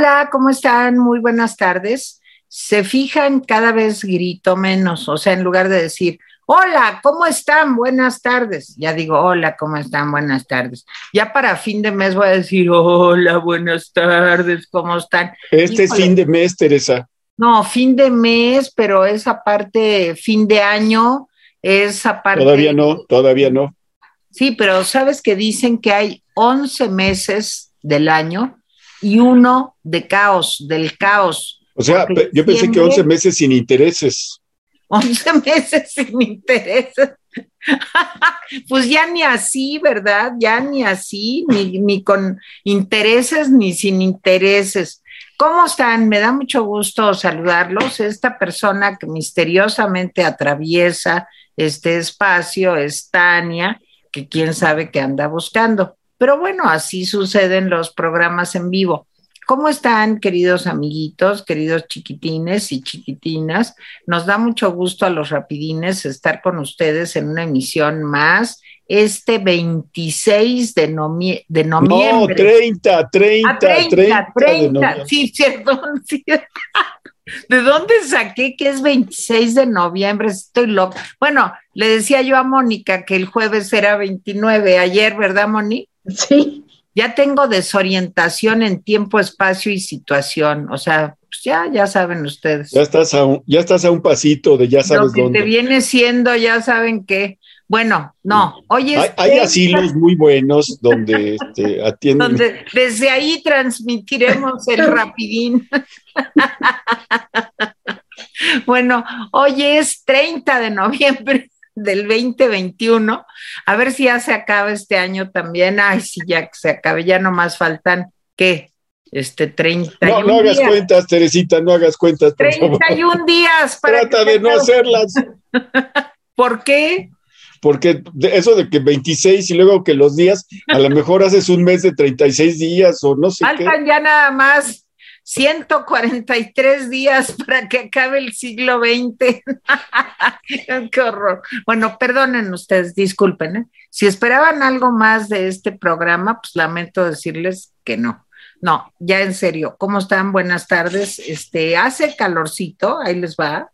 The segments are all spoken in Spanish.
Hola, ¿cómo están? Muy buenas tardes. Se fijan, cada vez grito menos, o sea, en lugar de decir, hola, ¿cómo están? Buenas tardes. Ya digo, hola, ¿cómo están? Buenas tardes. Ya para fin de mes voy a decir, hola, buenas tardes, ¿cómo están? Este es fin de mes, Teresa. No, fin de mes, pero esa parte, fin de año, esa parte. Todavía no, todavía no. Sí, pero sabes que dicen que hay 11 meses del año y uno de caos, del caos. O sea, yo pensé que 11 meses sin intereses. 11 meses sin intereses. pues ya ni así, ¿verdad? Ya ni así, ni, ni con intereses ni sin intereses. ¿Cómo están? Me da mucho gusto saludarlos. Esta persona que misteriosamente atraviesa este espacio es Tania, que quién sabe qué anda buscando. Pero bueno, así suceden los programas en vivo. ¿Cómo están, queridos amiguitos, queridos chiquitines y chiquitinas? Nos da mucho gusto a los rapidines estar con ustedes en una emisión más este 26 de, noviembre. No, 30, 30, 30, 30, sí, perdón, sí. ¿De dónde saqué que es 26 de noviembre? Estoy loco. Bueno, le decía yo a Mónica que el jueves era 29, ayer, ¿verdad, Moni? Sí. Ya tengo desorientación en tiempo, espacio y situación. O sea, pues ya, ya saben ustedes. Ya estás a un, ya estás a un pasito de ya sabes Lo que te viene siendo, ya saben qué. Bueno, no, hoy es. Hay, asilos muy buenos donde este, atienden. Donde desde ahí transmitiremos el rapidín. bueno, hoy es 30 de noviembre del 2021. A ver si ya se acaba este año también. Ay, sí, ya que se acabe, ya nomás faltan, ¿qué? Este 30. No, no hagas cuentas, Teresita, no hagas cuentas. Por 31 días. Para Trata de no hacerlas. ¿Por qué? porque eso de que 26 y luego que los días, a lo mejor haces un mes de 36 días o no sé Faltan ya nada más 143 días para que acabe el siglo XX. Qué horror. Bueno, perdonen ustedes, disculpen. ¿eh? Si esperaban algo más de este programa, pues lamento decirles que no. No, ya en serio, ¿cómo están? Buenas tardes. Este, hace calorcito, ahí les va.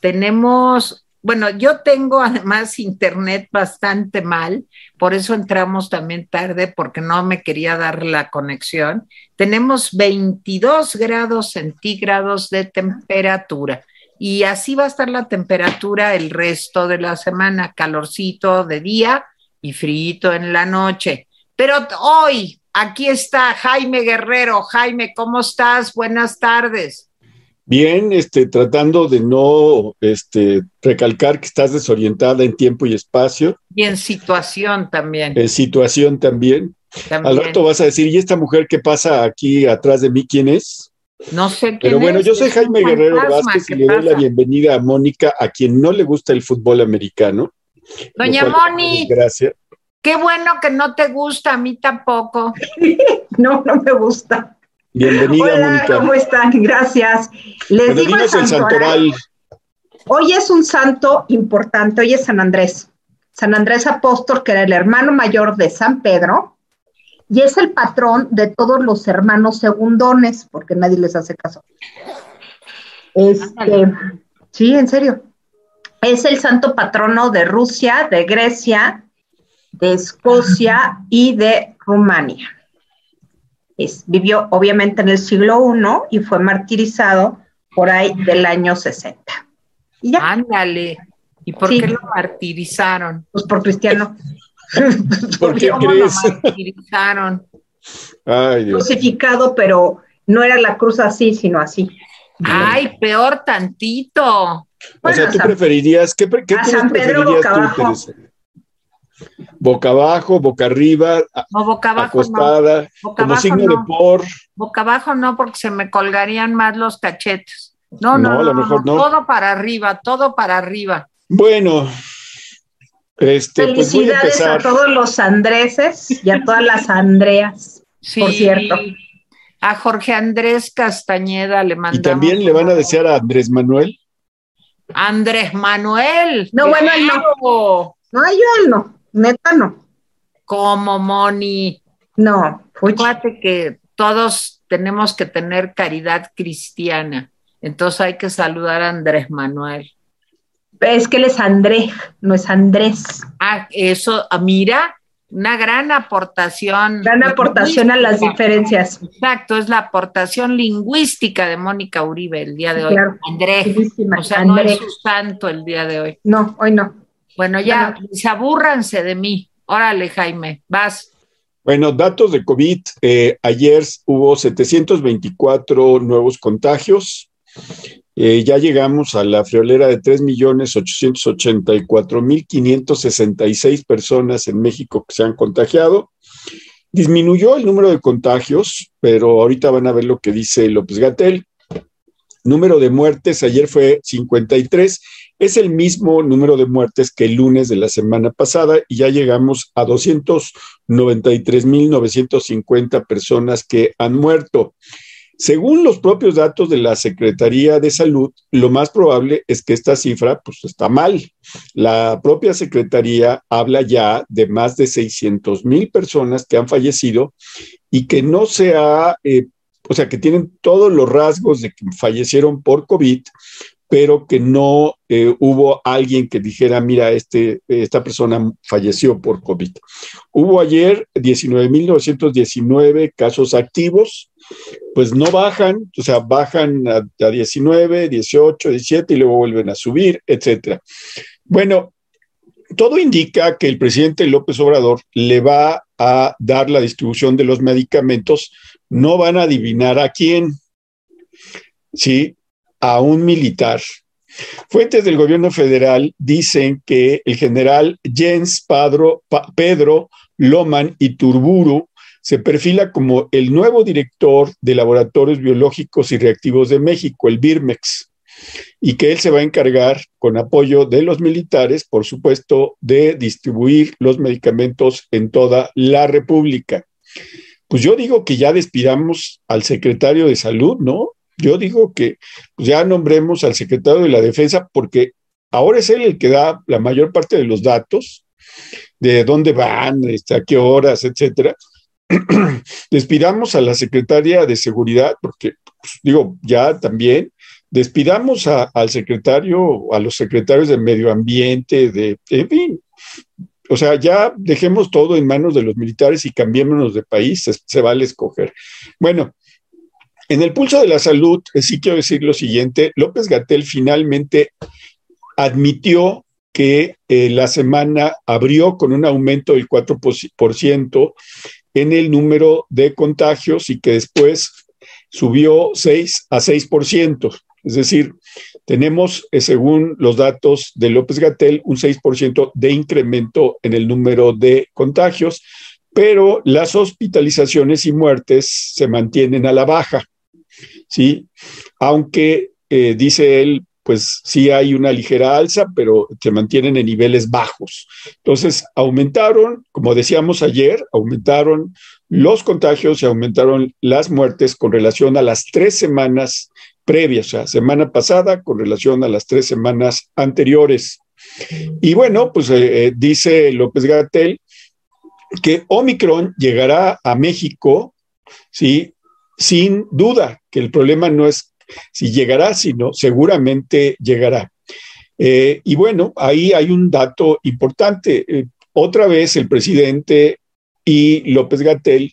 Tenemos bueno, yo tengo además internet bastante mal, por eso entramos también tarde porque no me quería dar la conexión. Tenemos 22 grados centígrados de temperatura y así va a estar la temperatura el resto de la semana, calorcito de día y frío en la noche. Pero hoy, aquí está Jaime Guerrero. Jaime, ¿cómo estás? Buenas tardes. Bien, este, tratando de no este, recalcar que estás desorientada en tiempo y espacio. Y en situación también. En situación también. Al rato vas a decir, ¿y esta mujer que pasa aquí atrás de mí quién es? No sé quién Pero bueno, yo soy Jaime Guerrero Vázquez y le doy la bienvenida a Mónica, a quien no le gusta el fútbol americano. Doña Moni. Gracias. Qué bueno que no te gusta, a mí tampoco. no, no me gusta. Bienvenida, Hola, ¿cómo están? Gracias. Les digo el santoral. Hoy es un santo importante, hoy es San Andrés. San Andrés Apóstol, que era el hermano mayor de San Pedro, y es el patrón de todos los hermanos segundones, porque nadie les hace caso. Este, sí, en serio. Es el santo patrono de Rusia, de Grecia, de Escocia y de Rumania vivió obviamente en el siglo I y fue martirizado por ahí del año 60. ¿Y ya? Ándale. ¿Y por qué lo martirizaron? Pues por cristiano. ¿Por qué crees? Lo martirizaron. Ay, Dios. Crucificado, pero no era la cruz así, sino así. Ay, peor tantito. o sea, tú preferirías, ¿qué, qué a San Pedro preferirías boca abajo, boca arriba, boca abajo acostada, como signo de por. Boca abajo no, porque se me colgarían más los cachetes. No, no, no, a lo mejor no, todo para arriba, todo para arriba. Bueno, este, pues Felicidades a, todos los Andreses y a todas las Andreas, sí, por cierto. A Jorge Andrés Castañeda le mandamos. ¿Y también le van a desear a Andrés Manuel? Andrés Manuel. No, bueno, no. No, yo él no. Neta no. Como Moni. No, Fíjate que todos tenemos que tener caridad cristiana. Entonces hay que saludar a Andrés Manuel. Es que él es Andrés, no es Andrés. Ah, eso, ah, mira, una gran aportación. Gran aportación a las diferencias. Exacto, es la aportación lingüística de Mónica Uribe el día de hoy. Andrés, o sea, no es su santo el día de hoy. No, hoy no. Bueno, ya, se abúrranse de mí. Órale, Jaime, vas. Bueno, datos de COVID. Eh, ayer hubo 724 nuevos contagios. Eh, ya llegamos a la friolera de 3.884.566 personas en México que se han contagiado. Disminuyó el número de contagios, pero ahorita van a ver lo que dice López Gatel. Número de muertes, ayer fue 53, es el mismo número de muertes que el lunes de la semana pasada y ya llegamos a 293.950 personas que han muerto. Según los propios datos de la Secretaría de Salud, lo más probable es que esta cifra pues, está mal. La propia Secretaría habla ya de más de 600 mil personas que han fallecido y que no se ha, eh, o sea, que tienen todos los rasgos de que fallecieron por COVID, pero que no eh, hubo alguien que dijera, mira, este, esta persona falleció por COVID. Hubo ayer 19.919 casos activos, pues no bajan, o sea, bajan a, 19, 18, 17 y luego vuelven a subir, etcétera. Bueno, todo indica que el presidente López Obrador le va a dar la distribución de los medicamentos, no van a adivinar a quién, ¿sí? A un militar. Fuentes del gobierno federal dicen que el general Jens Padro, Pedro Loman y Turburu se perfila como el nuevo director de Laboratorios Biológicos y Reactivos de México, el BIRMEX, y que él se va a encargar, con apoyo de los militares, por supuesto, de distribuir los medicamentos en toda la República. Pues yo digo que ya despidamos al secretario de salud, ¿no? Yo digo que pues ya nombremos al secretario de la defensa porque ahora es él el que da la mayor parte de los datos de dónde van, este, a qué horas, etcétera. despidamos a la secretaria de seguridad, porque pues, digo, ya también, despidamos al secretario, a los secretarios de medio ambiente, de, en fin, o sea, ya dejemos todo en manos de los militares y cambiémonos de país, se, vale escoger. Bueno, en el pulso de la salud, eh, sí quiero decir lo siguiente, López Gatel finalmente admitió que eh, la semana abrió con un aumento del 4% en el número de contagios y que después subió 6 a 6%. Es decir, tenemos, eh, según los datos de López Gatel, un 6% de incremento en el número de contagios, pero las hospitalizaciones y muertes se mantienen a la baja. ¿Sí? Aunque, eh, dice él, pues sí hay una ligera alza, pero se mantienen en niveles bajos. Entonces, aumentaron, como decíamos ayer, aumentaron los contagios y aumentaron las muertes con relación a las tres semanas previas, o sea, semana pasada con relación a las tres semanas anteriores. Y bueno, pues eh, eh, dice López Gatel que Omicron llegará a México, ¿sí? Sin duda, que el problema no es si llegará, si no, seguramente llegará. Eh, y bueno, ahí hay un dato importante. Eh, otra vez el presidente y López Gatel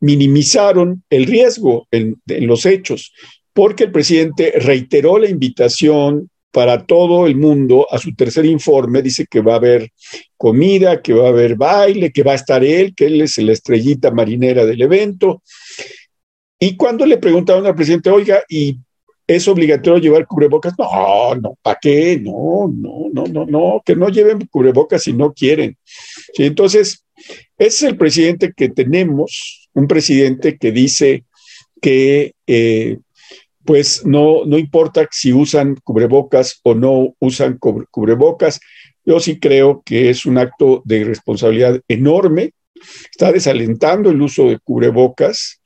minimizaron el riesgo en, los hechos, porque el presidente reiteró la invitación para todo el mundo a su tercer informe. Dice que va a haber comida, que va a haber baile, que va a estar él, que él es la estrellita marinera del evento. Y cuando le preguntaron al presidente, oiga, ¿y es obligatorio llevar cubrebocas? No, no, ¿para qué? No, no, no, no, no, que no lleven cubrebocas si no quieren. Entonces, ese es el presidente que tenemos, un presidente que dice que eh, pues no, no importa si usan cubrebocas o no usan cubrebocas. Yo sí creo que es un acto de responsabilidad enorme. Está desalentando el uso de cubrebocas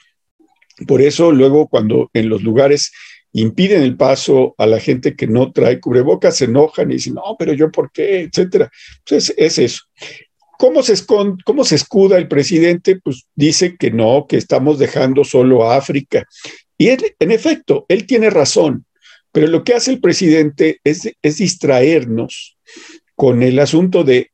por eso luego cuando en los lugares impiden el paso a la gente que no trae cubrebocas, se enojan y dicen, no, pero yo por qué, etcétera. Entonces, es eso. ¿cómo se, ¿cómo se escuda el presidente? Pues dice que no, que estamos dejando solo a África. Y en efecto, él tiene razón, pero lo que hace el presidente es, es distraernos con el asunto de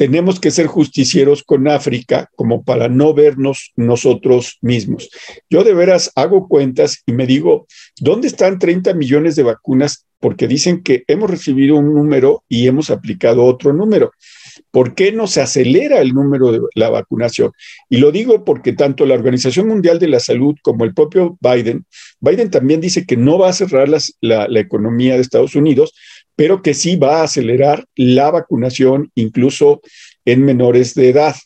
tenemos que ser justicieros con África como para no vernos nosotros mismos. Yo de veras hago cuentas y me digo, ¿dónde están 30 millones de vacunas? Porque dicen que hemos recibido un número y hemos aplicado otro número. ¿Por qué no se acelera el número de la vacunación? Y lo digo porque tanto la Organización Mundial de la Salud como el propio Biden, Biden también dice que no va a cerrar la, la economía de Estados Unidos, pero que sí va a acelerar la vacunación incluso en menores de edad.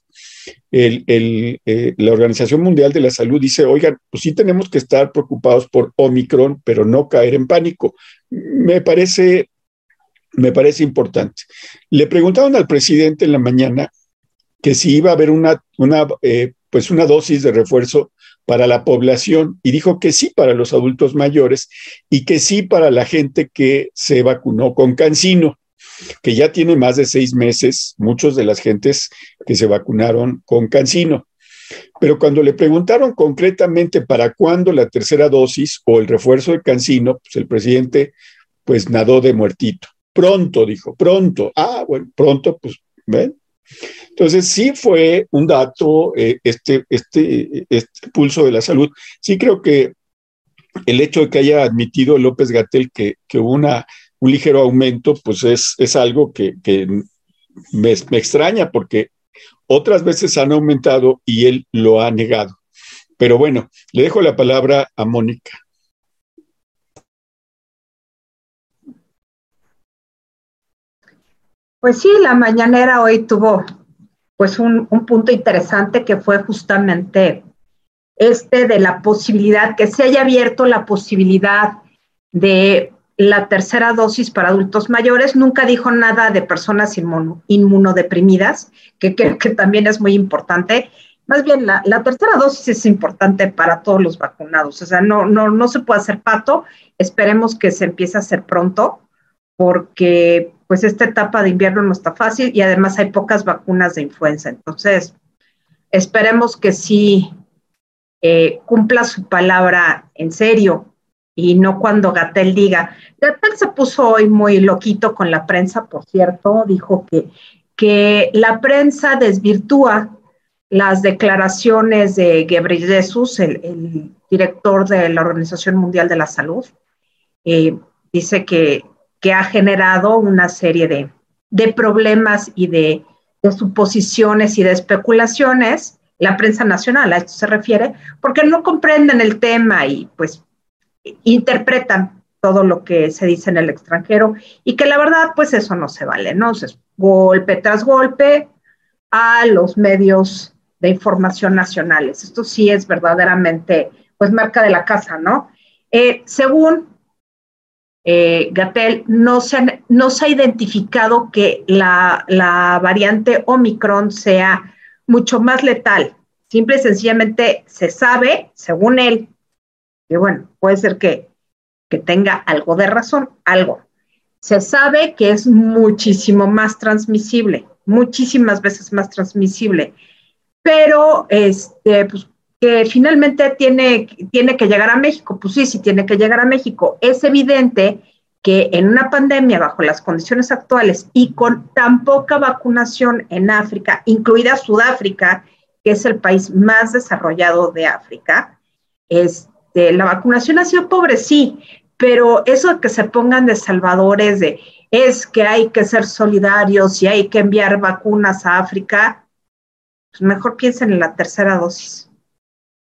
Eh, la Organización Mundial de la Salud dice, oigan, pues sí tenemos que estar preocupados por Omicron, pero no caer en pánico. Me parece, me parece importante. Le preguntaron al presidente en la mañana que si iba a haber una, una, eh, pues una dosis de refuerzo para la población y dijo que sí para los adultos mayores y que sí para la gente que se vacunó con cancino, que ya tiene más de seis meses, muchos de las gentes que se vacunaron con cancino. Pero cuando le preguntaron concretamente para cuándo la tercera dosis o el refuerzo de cancino, pues el presidente pues nadó de muertito. Pronto, dijo, pronto. Ah, bueno, pronto, pues, ¿ven? Entonces, sí fue un dato, eh, este, este, este pulso de la salud. Sí creo que el hecho de que haya admitido López Gatel que, hubo una, un ligero aumento, pues es, es algo que, me, extraña porque otras veces han aumentado y él lo ha negado. Pero bueno, le dejo la palabra a Mónica. Pues sí, la mañanera hoy tuvo pues un, punto interesante que fue justamente este de la posibilidad, que se haya abierto la posibilidad de la tercera dosis para adultos mayores. Nunca dijo nada de personas inmunodeprimidas, que creo que también es muy importante. Más bien, la, la, tercera dosis es importante para todos los vacunados. O sea, no, no, no se puede hacer pato. Esperemos que se empiece a hacer pronto, porque pues esta etapa de invierno no está fácil y además hay pocas vacunas de influenza. Entonces, esperemos que sí eh, cumpla su palabra en serio y no cuando Gatel diga. Gatel se puso hoy muy loquito con la prensa, por cierto, dijo que, que la prensa desvirtúa las declaraciones de Ghebreyesus, el, el director de la Organización Mundial de la Salud. Eh, dice que que ha generado una serie de, problemas y de, suposiciones y de especulaciones, la prensa nacional a esto se refiere, porque no comprenden el tema y pues interpretan todo lo que se dice en el extranjero y que la verdad pues eso no se vale, ¿no? es golpe tras golpe a los medios de información nacionales. Esto sí es verdaderamente pues marca de la casa, ¿no? Eh, según eh, Gatel, no se, ha identificado que la, variante Omicron sea mucho más letal. Simple y sencillamente se sabe, según él, que bueno, puede ser que, que tenga algo de razón, algo. Se sabe que es muchísimo más transmisible, muchísimas veces más transmisible, pero este, pues, que finalmente tiene, tiene que llegar a México. Pues sí, sí tiene que llegar a México. Es evidente que en una pandemia bajo las condiciones actuales y con tan poca vacunación en África, incluida Sudáfrica, que es el país más desarrollado de África, este, la vacunación ha sido pobre, sí, pero eso que se pongan de salvadores de es que hay que ser solidarios y hay que enviar vacunas a África, pues mejor piensen en la tercera dosis.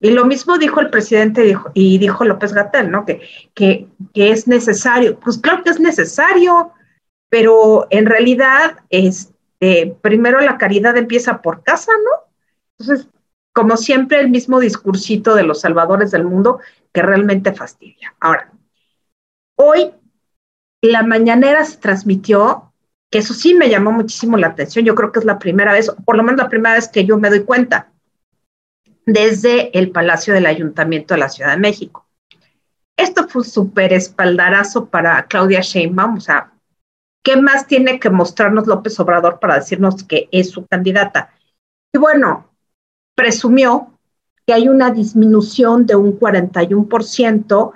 Y lo mismo dijo el presidente y dijo López Gatel, ¿no? Que, que, es necesario. Pues claro que es necesario, pero en realidad, este, primero la caridad empieza por casa, ¿no? Entonces, como siempre, el mismo discursito de los salvadores del mundo que realmente fastidia. Ahora, hoy la mañanera se transmitió, que eso sí me llamó muchísimo la atención, yo creo que es la primera vez, por lo menos la primera vez que yo me doy cuenta desde el Palacio del Ayuntamiento de la Ciudad de México. Esto fue un súper espaldarazo para Claudia Sheinbaum, o sea, ¿qué más tiene que mostrarnos López Obrador para decirnos que es su candidata? Y bueno, presumió que hay una disminución de un 41%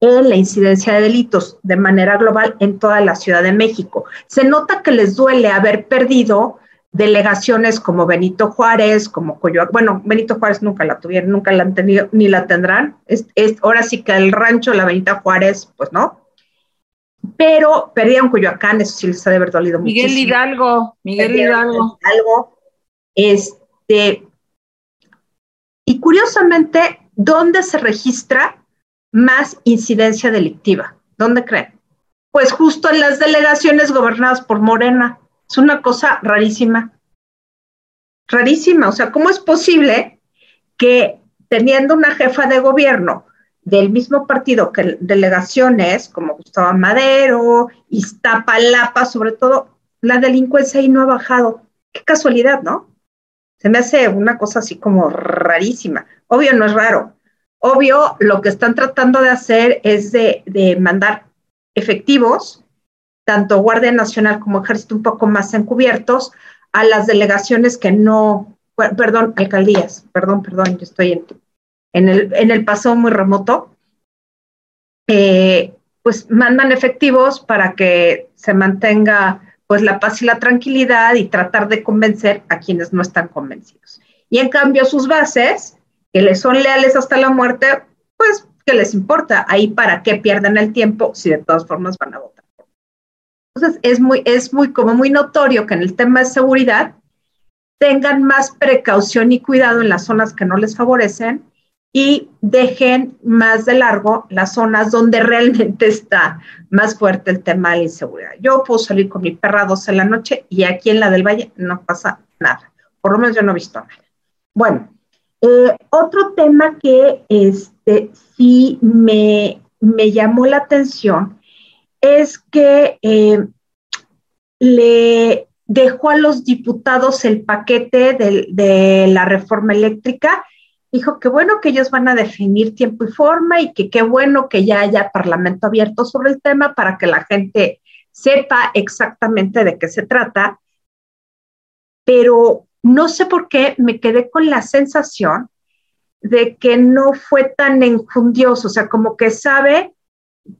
en la incidencia de delitos de manera global en toda la Ciudad de México. Se nota que les duele haber perdido delegaciones como Benito Juárez, como Coyoacán. Bueno, Benito Juárez nunca la tuvieron, nunca la han tenido, ni la tendrán. Es, ahora sí que el rancho la Benita Juárez, pues no. Pero perdieron Coyoacán, eso sí les ha de haber dolido Miguel Hidalgo, Miguel Hidalgo. Hidalgo. Este, y curiosamente, ¿dónde se registra más incidencia delictiva? ¿Dónde creen? Pues justo en las delegaciones gobernadas por Morena. Es una cosa rarísima. Rarísima. O sea, ¿cómo es posible que teniendo una jefa de gobierno del mismo partido que delegaciones como Gustavo Madero, Iztapalapa, sobre todo, la delincuencia ahí no ha bajado? Qué casualidad, ¿no? Se me hace una cosa así como rarísima. Obvio no es raro. Obvio lo que están tratando de hacer es de, de mandar efectivos, tanto Guardia Nacional como Ejército un poco más encubiertos, a las delegaciones que no, perdón, alcaldías, perdón, perdón, yo estoy en, en, el, en el pasado muy remoto, eh, pues mandan efectivos para que se mantenga pues la paz y la tranquilidad y tratar de convencer a quienes no están convencidos. Y en cambio sus bases, que les son leales hasta la muerte, pues ¿qué les importa? Ahí para qué pierden el tiempo si de todas formas van a votar. Entonces es muy, es muy, como muy notorio que en el tema de seguridad tengan más precaución y cuidado en las zonas que no les favorecen y dejen más de largo las zonas donde realmente está más fuerte el tema de la inseguridad. Yo puedo salir con mi perra a 12 de la noche y aquí en la del Valle no pasa nada. Por lo menos yo no he visto nada. Bueno, eh, otro tema que este, sí me, me llamó la atención es que eh, le dejó a los diputados el paquete de, de la reforma eléctrica dijo que bueno que ellos van a definir tiempo y forma y que qué bueno que ya haya parlamento abierto sobre el tema para que la gente sepa exactamente de qué se trata. Pero no sé por qué me quedé con la sensación de que no fue tan enjundioso, o sea, como que sabe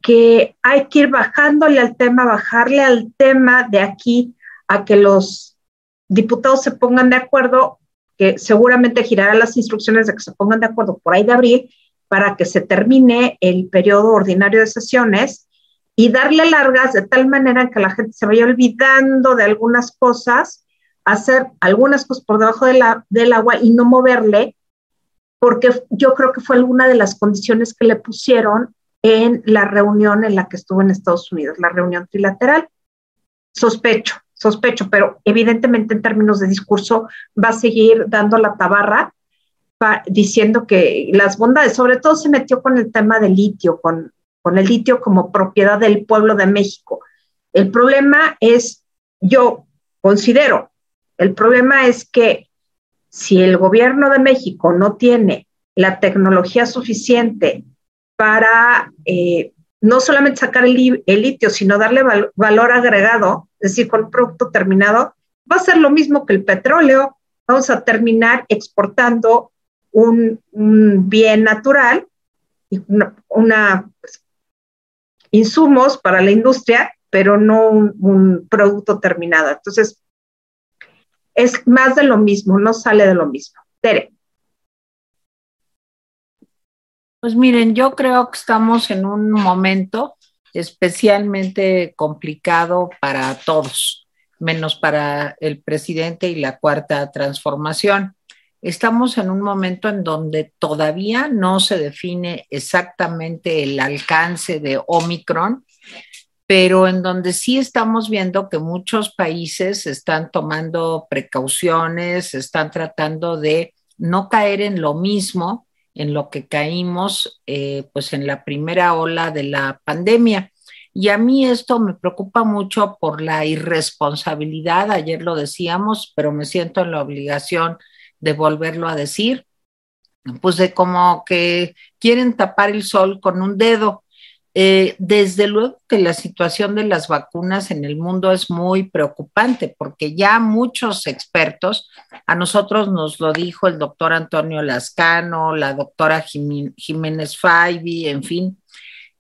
que hay que ir bajándole al tema, bajarle al tema de aquí a que los diputados se pongan de acuerdo que seguramente girará las instrucciones de que se pongan de acuerdo por ahí de abril para que se termine el periodo ordinario de sesiones y darle largas de tal manera que la gente se vaya olvidando de algunas cosas, hacer algunas cosas por debajo del agua y no moverle, porque yo creo que fue alguna de las condiciones que le pusieron en la reunión en la que estuvo en Estados Unidos, la reunión trilateral. Sospecho, sospecho, pero evidentemente en términos de discurso va a seguir dando la tabarra diciendo que las bondades, sobre todo se metió con el tema del litio, con, con el litio como propiedad del pueblo de México. El problema es, yo considero, el problema es que si el gobierno de México no tiene la tecnología suficiente para eh, no solamente sacar el, litio, sino darle valor agregado, es decir, con un producto terminado, va a ser lo mismo que el petróleo. Vamos a terminar exportando un, bien natural y una, pues, insumos para la industria, pero no un, un producto terminado. Entonces, es más de lo mismo, no sale de lo mismo. Tere. Pues miren, yo creo que estamos en un momento especialmente complicado para todos, menos para el presidente y la cuarta transformación. Estamos en un momento en donde todavía no se define exactamente el alcance de Omicron, pero en donde sí estamos viendo que muchos países están tomando precauciones, están tratando de no caer en lo mismo en lo que caímos eh, pues en la primera ola de la pandemia. Y a mí esto me preocupa mucho por la irresponsabilidad, ayer lo decíamos, pero me siento en la obligación de volverlo a decir, pues de como que quieren tapar el sol con un dedo. Eh, desde luego que la situación de las vacunas en el mundo es muy preocupante porque ya muchos expertos, a nosotros nos lo dijo el doctor Antonio Lascano, la doctora Jiménez Faibi, en fin,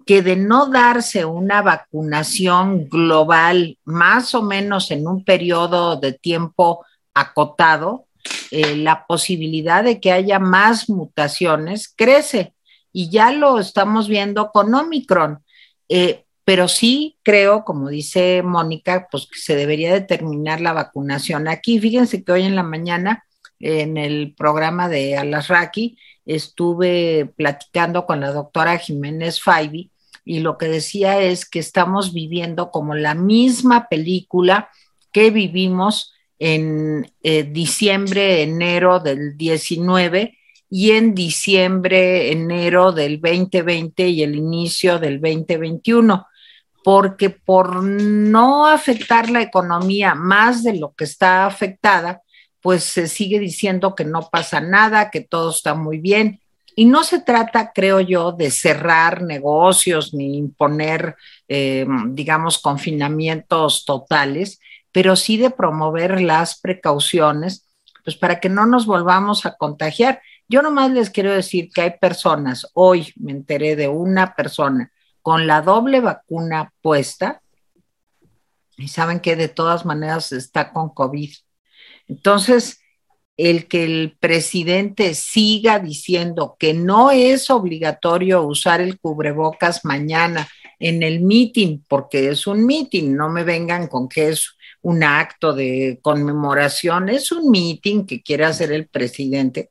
que de no darse una vacunación global más o menos en un periodo de tiempo acotado, eh, la posibilidad de que haya más mutaciones crece y ya lo estamos viendo con Omicron. Eh, pero sí creo, como dice Mónica, pues que se debería determinar la vacunación. Aquí, fíjense que hoy en la mañana, en el programa de Alasraki, estuve platicando con la doctora Jiménez Faibi y lo que decía es que estamos viviendo como la misma película que vivimos en eh, diciembre, enero del 19 y en diciembre, enero del 2020 y el inicio del 2021, porque por no afectar la economía más de lo que está afectada, pues se sigue diciendo que no pasa nada, que todo está muy bien. Y no se trata, creo yo, de cerrar negocios ni imponer, eh, digamos, confinamientos totales, pero sí de promover las precauciones, pues para que no nos volvamos a contagiar. Yo nomás les quiero decir que hay personas, hoy me enteré de una persona con la doble vacuna puesta y saben que de todas maneras está con COVID. Entonces, el que el presidente siga diciendo que no es obligatorio usar el cubrebocas mañana en el meeting, porque es un meeting, no me vengan con que es un acto de conmemoración, es un meeting que quiere hacer el presidente,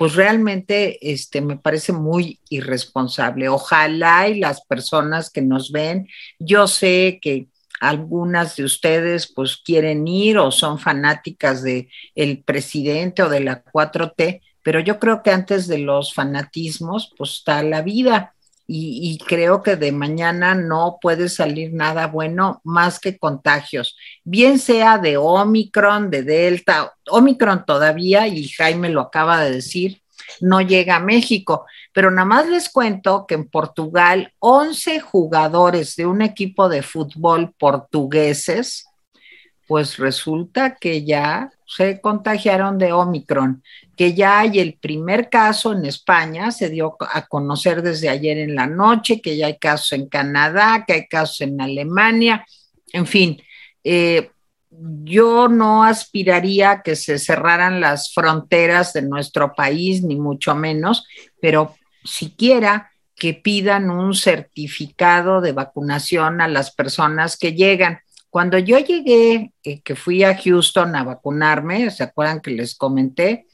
pues realmente este, me parece muy irresponsable. Ojalá y las personas que nos ven, yo sé que algunas de ustedes pues quieren ir o son fanáticas de el presidente o de la 4T, pero yo creo que antes de los fanatismos pues está la vida y, creo que de mañana no puede salir nada bueno más que contagios, bien sea de Omicron, de Delta, Omicron todavía, y Jaime lo acaba de decir, no llega a México, pero nada más les cuento que en Portugal 11 jugadores de un equipo de fútbol portugueses, pues resulta que ya se contagiaron de Omicron, que ya hay el primer caso en España, se dio a conocer desde ayer en la noche, que ya hay casos en Canadá, que hay casos en Alemania, en fin. Eh, yo no aspiraría a que se cerraran las fronteras de nuestro país, ni mucho menos, pero siquiera que pidan un certificado de vacunación a las personas que llegan. Cuando yo llegué, eh, que fui a Houston a vacunarme, ¿se acuerdan que les comenté?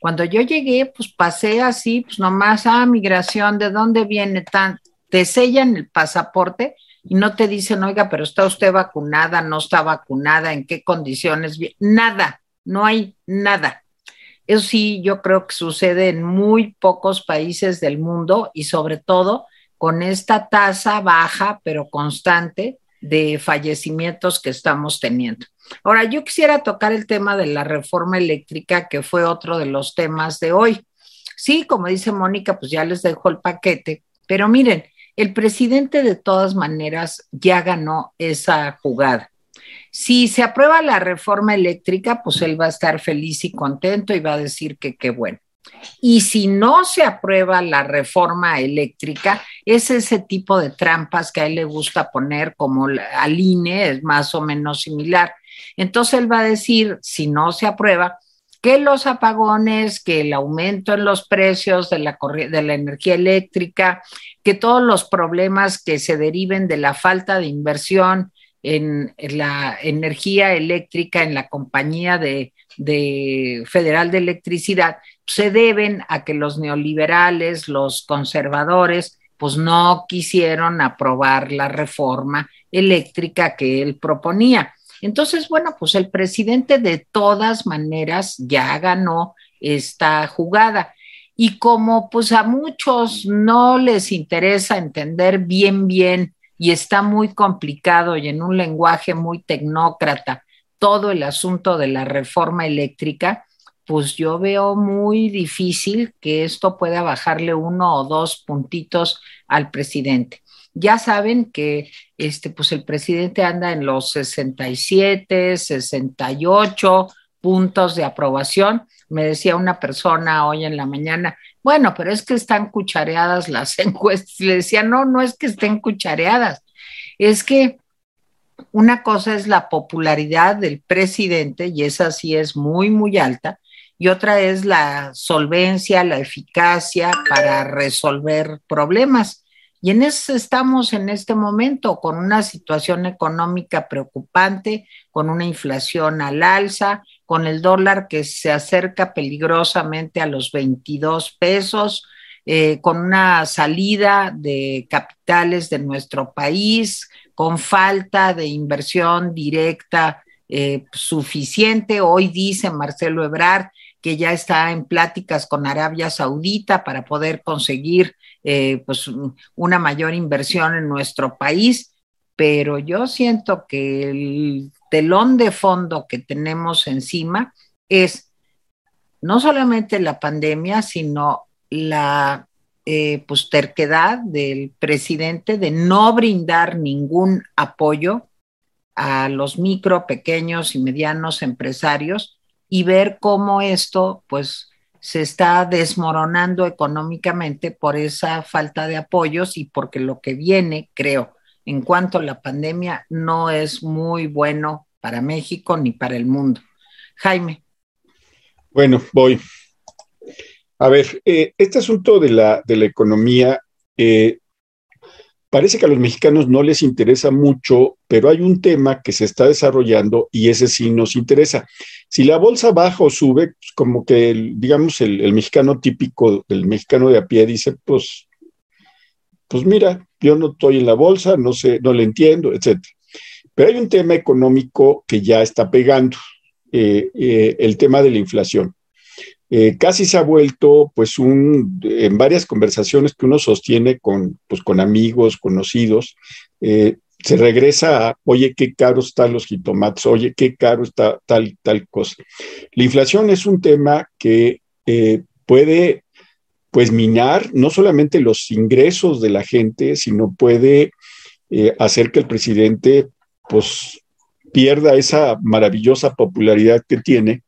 Cuando yo llegué, pues pasé así, pues nomás, ah, migración, ¿de dónde viene tan? Te sellan el pasaporte y no te dicen, oiga, pero está usted vacunada, no está vacunada, en qué condiciones, nada, no hay nada. Eso sí, yo creo que sucede en muy pocos países del mundo y sobre todo con esta tasa baja pero constante de fallecimientos que estamos teniendo. Ahora, yo quisiera tocar el tema de la reforma eléctrica, que fue otro de los temas de hoy. Sí, como dice Mónica, pues ya les dejo el paquete, pero miren, el presidente de todas maneras ya ganó esa jugada. Si se aprueba la reforma eléctrica, pues él va a estar feliz y contento y va a decir que qué bueno. Y si no se aprueba la reforma eléctrica, es ese tipo de trampas que a él le gusta poner como al INE, es más o menos similar. Entonces él va a decir, si no se aprueba, que los apagones, que el aumento en los precios de la, energía eléctrica, que todos los problemas que se deriven de la falta de inversión en, la energía eléctrica en la compañía de Federal de Electricidad se deben a que los neoliberales, los conservadores, pues no quisieron aprobar la reforma eléctrica que él proponía. Entonces, bueno, pues el presidente de todas maneras ya ganó esta jugada. Y como pues a muchos no les interesa entender bien, bien, y está muy complicado y en un lenguaje muy tecnócrata todo el asunto de la reforma eléctrica, pues yo veo muy difícil que esto pueda bajarle uno o dos puntitos al presidente. ya saben que este, pues el presidente anda en los 67, 68 puntos de aprobación. Me decía una persona hoy en la mañana, bueno, pero es que están cuchareadas las encuestas. Le decía, no, no es que estén cuchareadas, es que una cosa es la popularidad del presidente, y esa sí es muy, muy alta, y otra es la solvencia, la eficacia para resolver problemas. Y en eso estamos en este momento, con una situación económica preocupante, con una inflación al alza, con el dólar que se acerca peligrosamente a los 22 pesos, eh, con una salida de capitales de nuestro país, con falta de inversión directa eh, suficiente. Hoy dice Marcelo Ebrard que ya está en pláticas con Arabia Saudita para poder conseguir eh, pues, una mayor inversión en nuestro país, pero yo siento que el telón de fondo que tenemos encima es no solamente la pandemia, sino la eh, pues, terquedad del presidente de no brindar ningún apoyo a los micro, pequeños y medianos empresarios y ver cómo esto pues se está desmoronando económicamente por esa falta de apoyos y porque lo que viene, creo, en cuanto a la pandemia, no es muy bueno para México ni para el mundo. Jaime. Bueno, voy. A ver, eh, este asunto de la, de la economía, eh, parece que a los mexicanos no les interesa mucho, pero hay un tema que se está desarrollando y ese sí nos interesa. Si la bolsa baja o sube, pues como que, digamos, el, mexicano típico, el mexicano de a pie dice, pues, pues mira, yo no estoy en la bolsa, no sé, no le entiendo, etc. Pero hay un tema económico que ya está pegando, eh, el tema de la inflación. Eh, casi se ha vuelto, pues, un, en varias conversaciones que uno sostiene con, pues, con amigos, conocidos, eh, se regresa a, oye, qué caro están los jitomates, oye, qué caro está tal, tal cosa. La inflación es un tema que eh, puede, pues, minar no solamente los ingresos de la gente, sino puede hacer que el presidente, pues, pierda esa maravillosa popularidad que tiene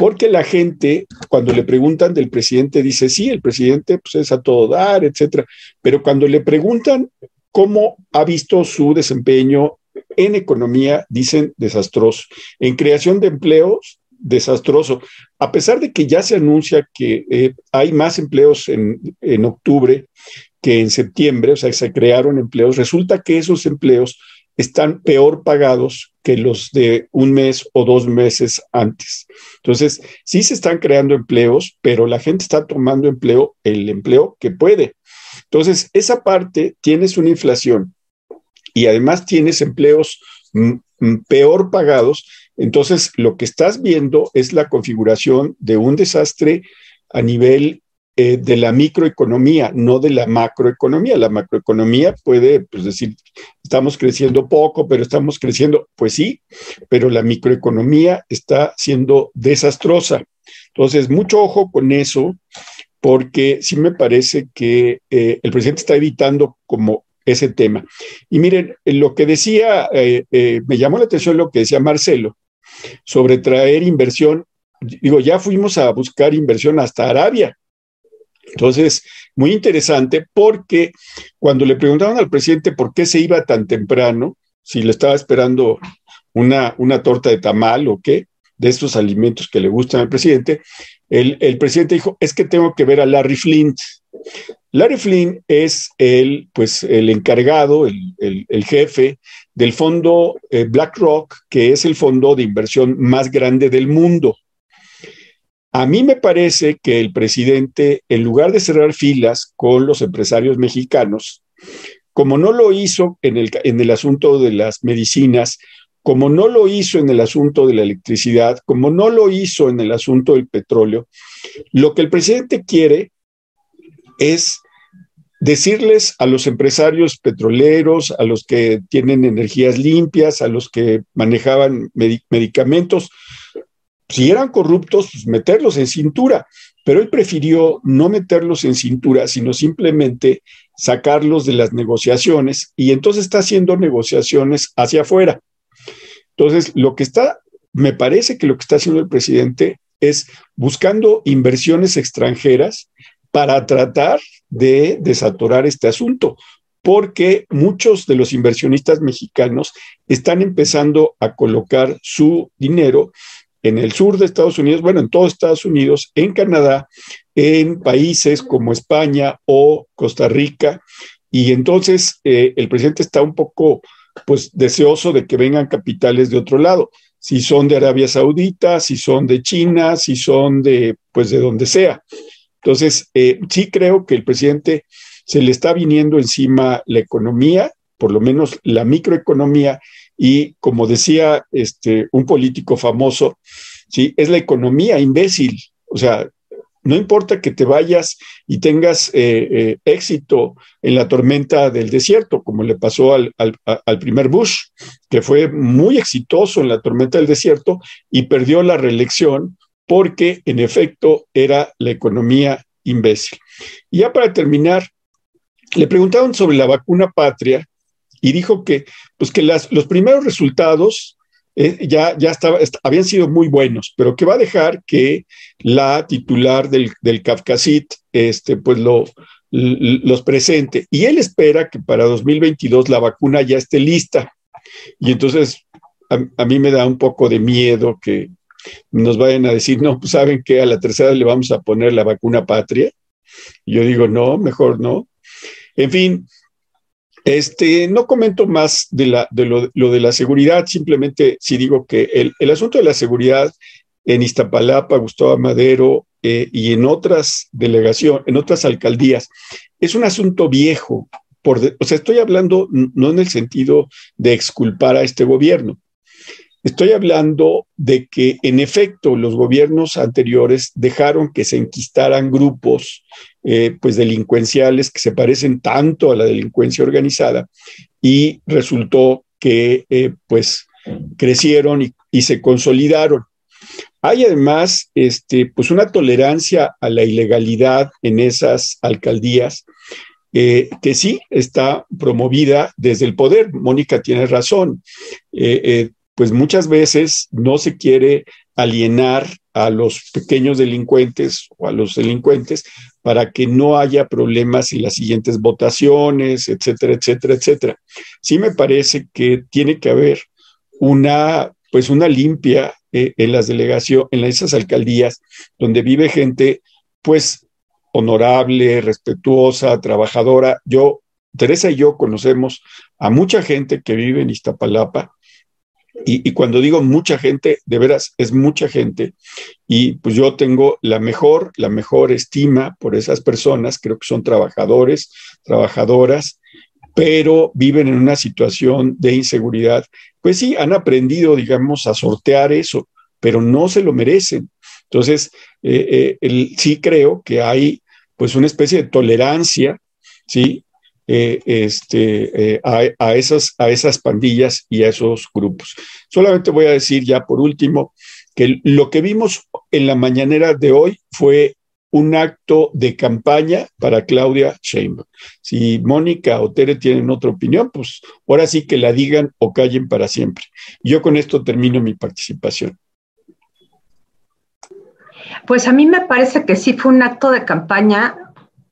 porque la gente, cuando le preguntan del presidente, dice, sí, el presidente pues, es a todo dar, etcétera. Pero cuando le preguntan cómo ha visto su desempeño en economía, dicen desastroso. En creación de empleos, desastroso. A pesar de que ya se anuncia que eh, hay más empleos en, en octubre que en septiembre, o sea, se crearon empleos, resulta que esos empleos están peor pagados que los de un mes o dos meses antes. Entonces, sí se están creando empleos, pero la gente está tomando empleo, el empleo que puede. Entonces, esa parte tienes una inflación y además tienes empleos peor pagados. Entonces, lo que estás viendo es la configuración de un desastre a nivel eh, de la microeconomía, no de la macroeconomía. La macroeconomía puede pues, decir, estamos creciendo poco, pero estamos creciendo, pues sí, pero la microeconomía está siendo desastrosa. Entonces, mucho ojo con eso, porque sí me parece que eh, el presidente está evitando como ese tema. Y miren, lo que decía, eh, me llamó la atención lo que decía Marcelo sobre traer inversión. Digo, ya fuimos a buscar inversión hasta Arabia entonces, muy interesante porque cuando le preguntaron al presidente por qué se iba tan temprano, si le estaba esperando una, una torta de tamal o qué, de estos alimentos que le gustan al presidente, el, el, presidente dijo, es que tengo que ver a Larry Flint. Larry Flint es el, pues, el encargado, el, el, jefe del fondo eh, BlackRock, que es el fondo de inversión más grande del mundo. A mí me parece que el presidente, en lugar de cerrar filas con los empresarios mexicanos, como no lo hizo en el, en el asunto de las medicinas, como no lo hizo en el asunto de la electricidad, como no lo hizo en el asunto del petróleo, lo que el presidente quiere es decirles a los empresarios petroleros, a los que tienen energías limpias, a los que manejaban medicamentos, si eran corruptos, pues meterlos en cintura, pero él prefirió no meterlos en cintura, sino simplemente sacarlos de las negociaciones y entonces está haciendo negociaciones hacia afuera. Entonces, lo que está, me parece que lo que está haciendo el presidente es buscando inversiones extranjeras para tratar de desaturar este asunto, porque muchos de los inversionistas mexicanos están empezando a colocar su dinero en el sur de Estados Unidos, bueno, en todo Estados Unidos, en Canadá, en países como España o Costa Rica. Y entonces eh, el presidente está un poco, pues, deseoso de que vengan capitales de otro lado, si son de Arabia Saudita, si son de China, si son de, pues, de donde sea. Entonces, eh, sí creo que el presidente se le está viniendo encima la economía, por lo menos la microeconomía, y como decía este, un político famoso, ¿sí? es la economía imbécil. O sea, no importa que te vayas y tengas eh, eh, éxito en la tormenta del desierto, como le pasó al, al, primer Bush, que fue muy exitoso en la tormenta del desierto y perdió la reelección porque en efecto era la economía imbécil. Y ya para terminar, le preguntaron sobre la vacuna patria y dijo que, pues que los primeros resultados eh, ya, ya habían sido muy buenos, pero que va a dejar que la titular del, del CAFCASIT este, pues lo, los presente. Y él espera que para 2022 la vacuna ya esté lista. Y entonces a, a mí me da un poco de miedo que nos vayan a decir, no, pues saben que a la tercera le vamos a poner la vacuna patria. Y yo digo, no, mejor no. En fin, este, no comento más de, la, de lo, de la seguridad, simplemente si digo que el, asunto de la seguridad en Iztapalapa, Gustavo Madero eh, y en otras delegaciones, en otras alcaldías, es un asunto viejo. Por o sea, estoy hablando no en el sentido de exculpar a este gobierno, Estoy hablando de que en efecto los gobiernos anteriores dejaron que se enquistaran grupos eh, pues delincuenciales que se parecen tanto a la delincuencia organizada y resultó que eh, pues crecieron y, se consolidaron. Hay además este, pues una tolerancia a la ilegalidad en esas alcaldías eh, que sí está promovida desde el poder. Mónica tiene razón pues muchas veces no se quiere alienar a los pequeños delincuentes o a los delincuentes para que no haya problemas en las siguientes votaciones, etcétera, etcétera, etcétera. Sí me parece que tiene que haber una, pues una limpia eh, en las delegaciones, en esas alcaldías donde vive gente, pues honorable, respetuosa, trabajadora. Yo, Teresa y yo conocemos a mucha gente que vive en Iztapalapa y, cuando digo mucha gente, de veras es mucha gente. Y pues yo tengo la mejor, la mejor estima por esas personas. Creo que son trabajadores, trabajadoras, pero viven en una situación de inseguridad. Pues sí, han aprendido, digamos, a sortear eso, pero no se lo merecen. Entonces, eh, eh, sí creo que hay pues una especie de tolerancia, ¿sí? Eh, este, eh, a, esas, a esas pandillas y a esos grupos. Solamente voy a decir ya por último que lo que vimos en la mañanera de hoy fue un acto de campaña para Claudia Sheinbaum. Si Mónica o Tere tienen otra opinión, pues ahora sí que la digan o callen para siempre. Yo con esto termino mi participación. Pues a mí me parece que sí fue un acto de campaña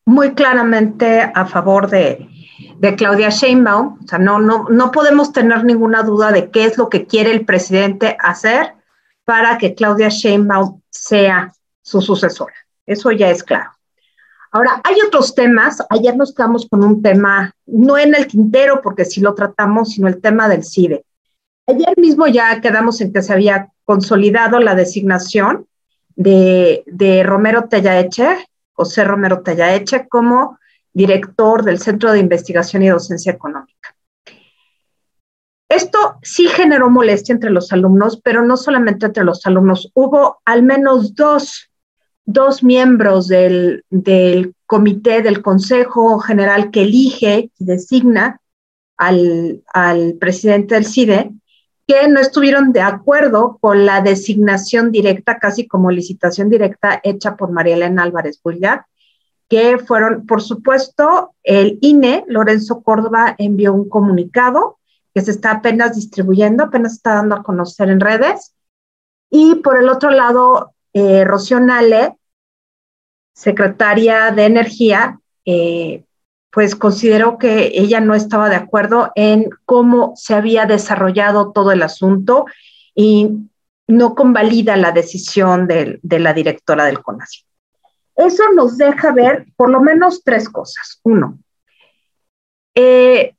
muy claramente a favor de, Claudia Sheinbaum. O sea, no, no, no podemos tener ninguna duda de qué es lo que quiere el presidente hacer para que Claudia Sheinbaum sea su sucesora. Eso ya es claro. Ahora, hay otros temas. Ayer nos quedamos con un tema, no en el tintero, porque sí lo tratamos, sino el tema del CIDE. Ayer mismo ya quedamos en que se había consolidado la designación de, de Romero Tellaeche José Romero Tallaeche como director del Centro de Investigación y Docencia Económica. Esto sí generó molestia entre los alumnos, pero no solamente entre los alumnos. Hubo al menos dos, dos miembros del, del comité, del Consejo General que elige y designa al, al presidente del CIDE, que no estuvieron de acuerdo con la designación directa, casi como licitación directa hecha por María Elena Álvarez Bullar, que fueron, por supuesto, el INE, Lorenzo Córdoba envió un comunicado que se está apenas distribuyendo, apenas está dando a conocer en redes. Y por el otro lado, eh, Rocío Nale, secretaria de Energía, eh, pues consideró que ella no estaba de acuerdo en cómo se había desarrollado todo el asunto y no convalida la decisión de, la directora del CONACYT. Eso nos deja ver por lo menos tres cosas. Uno, eh,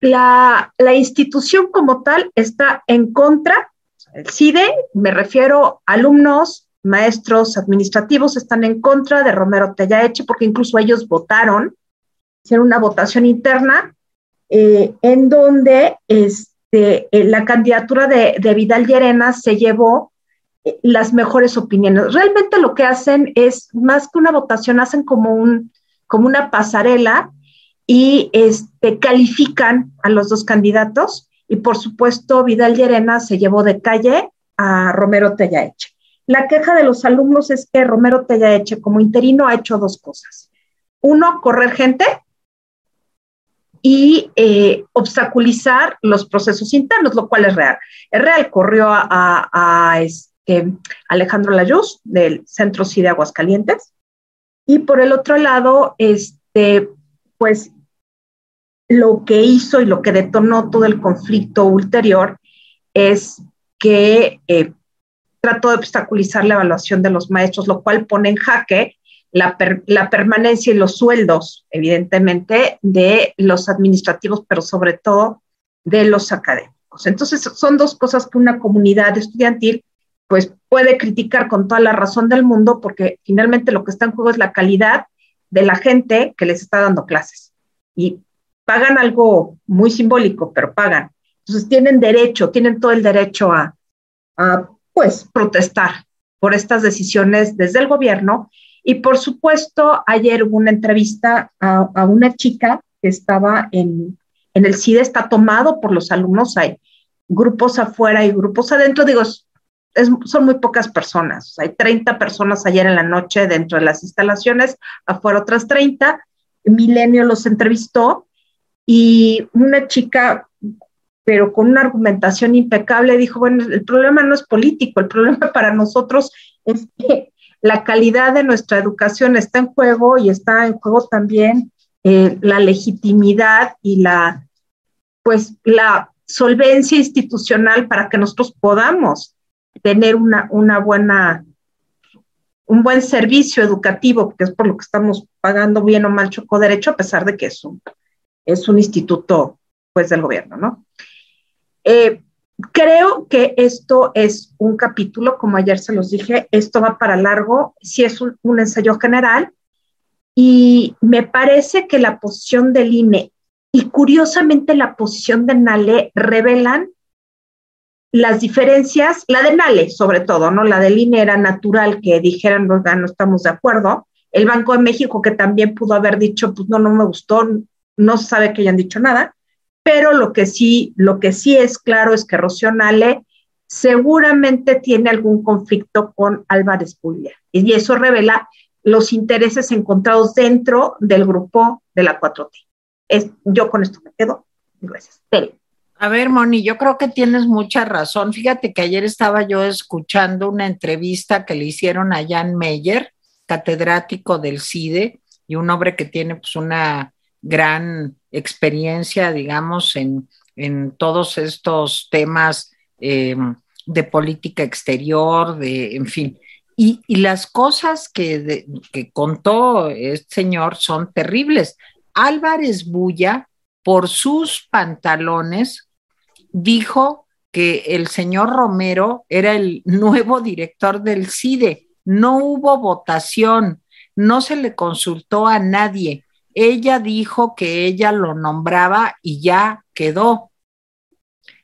la, la, institución como tal está en contra, el CIDE, me refiero a alumnos, maestros administrativos, están en contra de Romero Tellaeche porque incluso ellos votaron, hicieron una votación interna eh, en donde este, eh, la candidatura de, de Vidal Llerena se llevó las mejores opiniones. Realmente lo que hacen es, más que una votación, hacen como, un, como una pasarela y este, califican a los dos candidatos. Y por supuesto, Vidal Llerena se llevó de calle a Romero Tellaeche. La queja de los alumnos es que Romero Tellaeche, como interino, ha hecho dos cosas. Uno, correr gente y eh, obstaculizar los procesos internos, lo cual es real. Es real, corrió a, este, Alejandro Layuz del Centro CIDE Aguascalientes. Y por el otro lado, este, pues lo que hizo y lo que detonó todo el conflicto ulterior es que eh, trató de obstaculizar la evaluación de los maestros, lo cual pone en jaque la, la, permanencia y los sueldos, evidentemente, de los administrativos, pero sobre todo de los académicos. Entonces, son dos cosas que una comunidad estudiantil pues puede criticar con toda la razón del mundo porque finalmente lo que está en juego es la calidad de la gente que les está dando clases. Y pagan algo muy simbólico, pero pagan. Entonces tienen derecho, tienen todo el derecho a, pues, protestar por estas decisiones desde el gobierno. Y por supuesto, ayer hubo una entrevista a, una chica que estaba en, en el CIDE, está tomado por los alumnos, hay grupos afuera y grupos adentro, digo, son muy pocas personas. Hay 30 personas ayer en la noche dentro de las instalaciones, afuera otras 30. Milenio los entrevistó y una chica, pero con una argumentación impecable, dijo, bueno, el problema no es político, el problema para nosotros es que la calidad de nuestra educación está en juego y está en juego también eh, la legitimidad y la, pues, la solvencia institucional para que nosotros podamos tener una, una buena, un buen servicio educativo, que es por lo que estamos pagando bien o mal Choco Derecho, a pesar de que es un, es un instituto pues del gobierno, ¿no? Eh, creo que esto es un capítulo, como ayer se los dije, esto va para largo, si es un, un ensayo general, y me parece que la posición del INE y curiosamente la posición de NALE revelan las diferencias, la de Nale sobre todo, ¿no? La de INE era natural que dijeran, no estamos de acuerdo. El Banco de México que también pudo haber dicho, pues no, no me gustó, no sabe que hayan dicho nada, pero lo que sí, lo que sí es claro es que Rocío Nale seguramente tiene algún conflicto con Álvarez Puglia. Y eso revela los intereses encontrados dentro del grupo de la 4T. Es, yo con esto me quedo. Gracias. A ver, Moni, yo creo que tienes mucha razón. Fíjate que ayer estaba yo escuchando una entrevista que le hicieron a Jan Meyer, catedrático del CIDE, y un hombre que tiene pues una gran experiencia, digamos, en, todos estos temas eh, de política exterior, de, en fin. Y, las cosas que, que contó este señor son terribles. Álvarez Bulla, por sus pantalones, dijo que el señor Romero era el nuevo director del CIDE. No hubo votación, no se le consultó a nadie. Ella dijo que ella lo nombraba y ya quedó.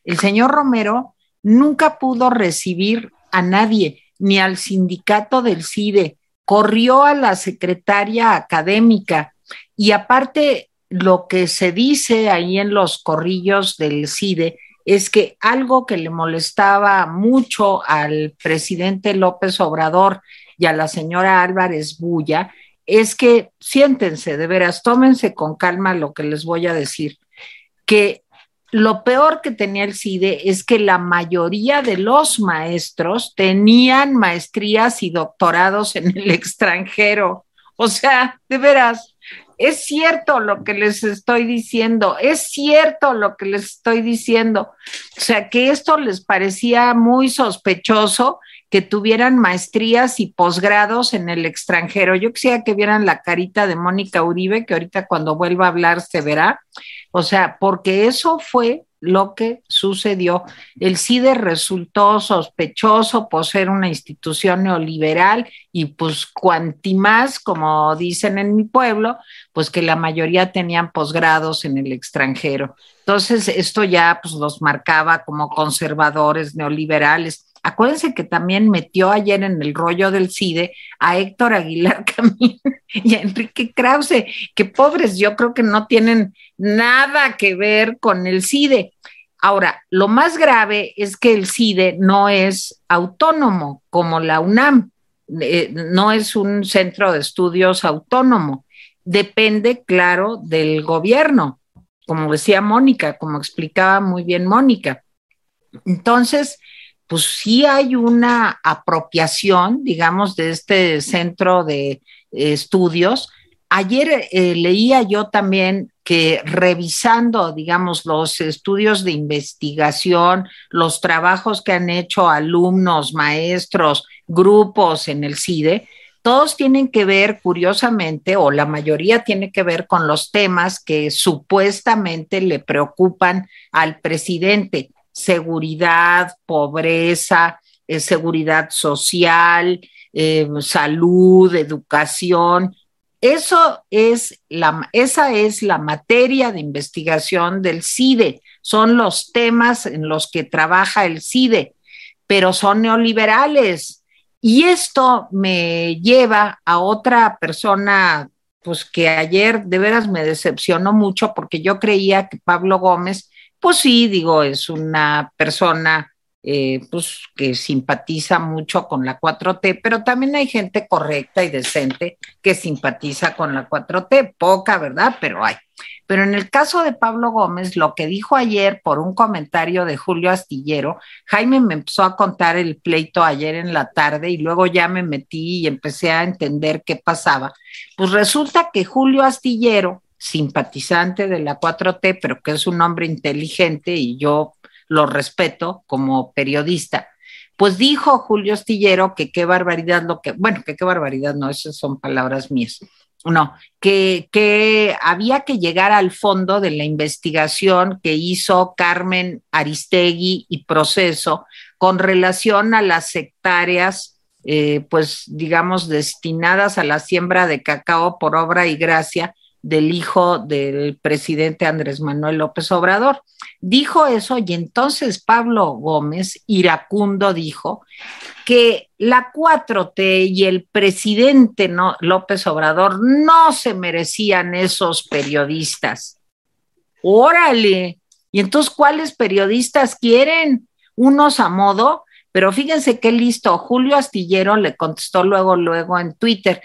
El señor Romero nunca pudo recibir a nadie, ni al sindicato del CIDE. Corrió a la secretaria académica y aparte lo que se dice ahí en los corrillos del CIDE es que algo que le molestaba mucho al presidente López Obrador y a la señora Álvarez Bulla es que siéntense, de veras, tómense con calma lo que les voy a decir, que lo peor que tenía el CIDE es que la mayoría de los maestros tenían maestrías y doctorados en el extranjero. O sea, de veras, es cierto lo que les estoy diciendo, es cierto lo que les estoy diciendo. O sea, que esto les parecía muy sospechoso que tuvieran maestrías y posgrados en el extranjero. Yo quisiera que vieran la carita de Mónica Uribe, que ahorita cuando vuelva a hablar se verá. O sea, porque eso fue lo que sucedió. El CIDE resultó sospechoso por ser una institución neoliberal y pues cuanti más, como dicen en mi pueblo, pues que la mayoría tenían posgrados en el extranjero. Entonces, esto ya pues los marcaba como conservadores neoliberales. Acuérdense que también metió ayer en el rollo del CIDE a Héctor Aguilar Camín y a Enrique Krause, que pobres yo creo que no tienen nada que ver con el CIDE. Ahora, lo más grave es que el CIDE no es autónomo como la UNAM, eh, no es un centro de estudios autónomo, depende, claro, del gobierno, como decía Mónica, como explicaba muy bien Mónica. Entonces, pues sí hay una apropiación, digamos, de este centro de estudios. Ayer eh, leía yo también que revisando, digamos, los estudios de investigación, los trabajos que han hecho alumnos, maestros, grupos en el CIDE, todos tienen que ver, curiosamente, o la mayoría tiene que ver con los temas que supuestamente le preocupan al presidente seguridad, pobreza, eh, seguridad social, eh, salud, educación. Eso es la, esa es la materia de investigación del CIDE, son los temas en los que trabaja el CIDE, pero son neoliberales. Y esto me lleva a otra persona, pues que ayer de veras me decepcionó mucho porque yo creía que Pablo Gómez pues sí, digo, es una persona eh, pues, que simpatiza mucho con la 4T, pero también hay gente correcta y decente que simpatiza con la 4T, poca, ¿verdad? Pero hay. Pero en el caso de Pablo Gómez, lo que dijo ayer por un comentario de Julio Astillero, Jaime me empezó a contar el pleito ayer en la tarde y luego ya me metí y empecé a entender qué pasaba. Pues resulta que Julio Astillero simpatizante de la 4T, pero que es un hombre inteligente y yo lo respeto como periodista, pues dijo Julio Astillero que qué barbaridad lo que, bueno, que qué barbaridad, no, esas son palabras mías, no, que, que había que llegar al fondo de la investigación que hizo Carmen Aristegui y Proceso con relación a las sectarias, eh, pues digamos, destinadas a la siembra de cacao por obra y gracia del hijo del presidente Andrés Manuel López Obrador. Dijo eso y entonces Pablo Gómez, iracundo, dijo que la 4T y el presidente López Obrador no se merecían esos periodistas. Órale. ¿Y entonces cuáles periodistas quieren? Unos a modo, pero fíjense qué listo. Julio Astillero le contestó luego, luego en Twitter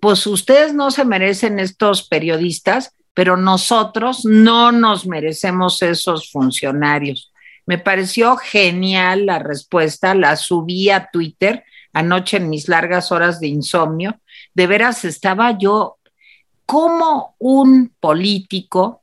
pues ustedes no se merecen estos periodistas, pero nosotros no nos merecemos esos funcionarios. Me pareció genial la respuesta, la subí a Twitter anoche en mis largas horas de insomnio. De veras estaba yo como un político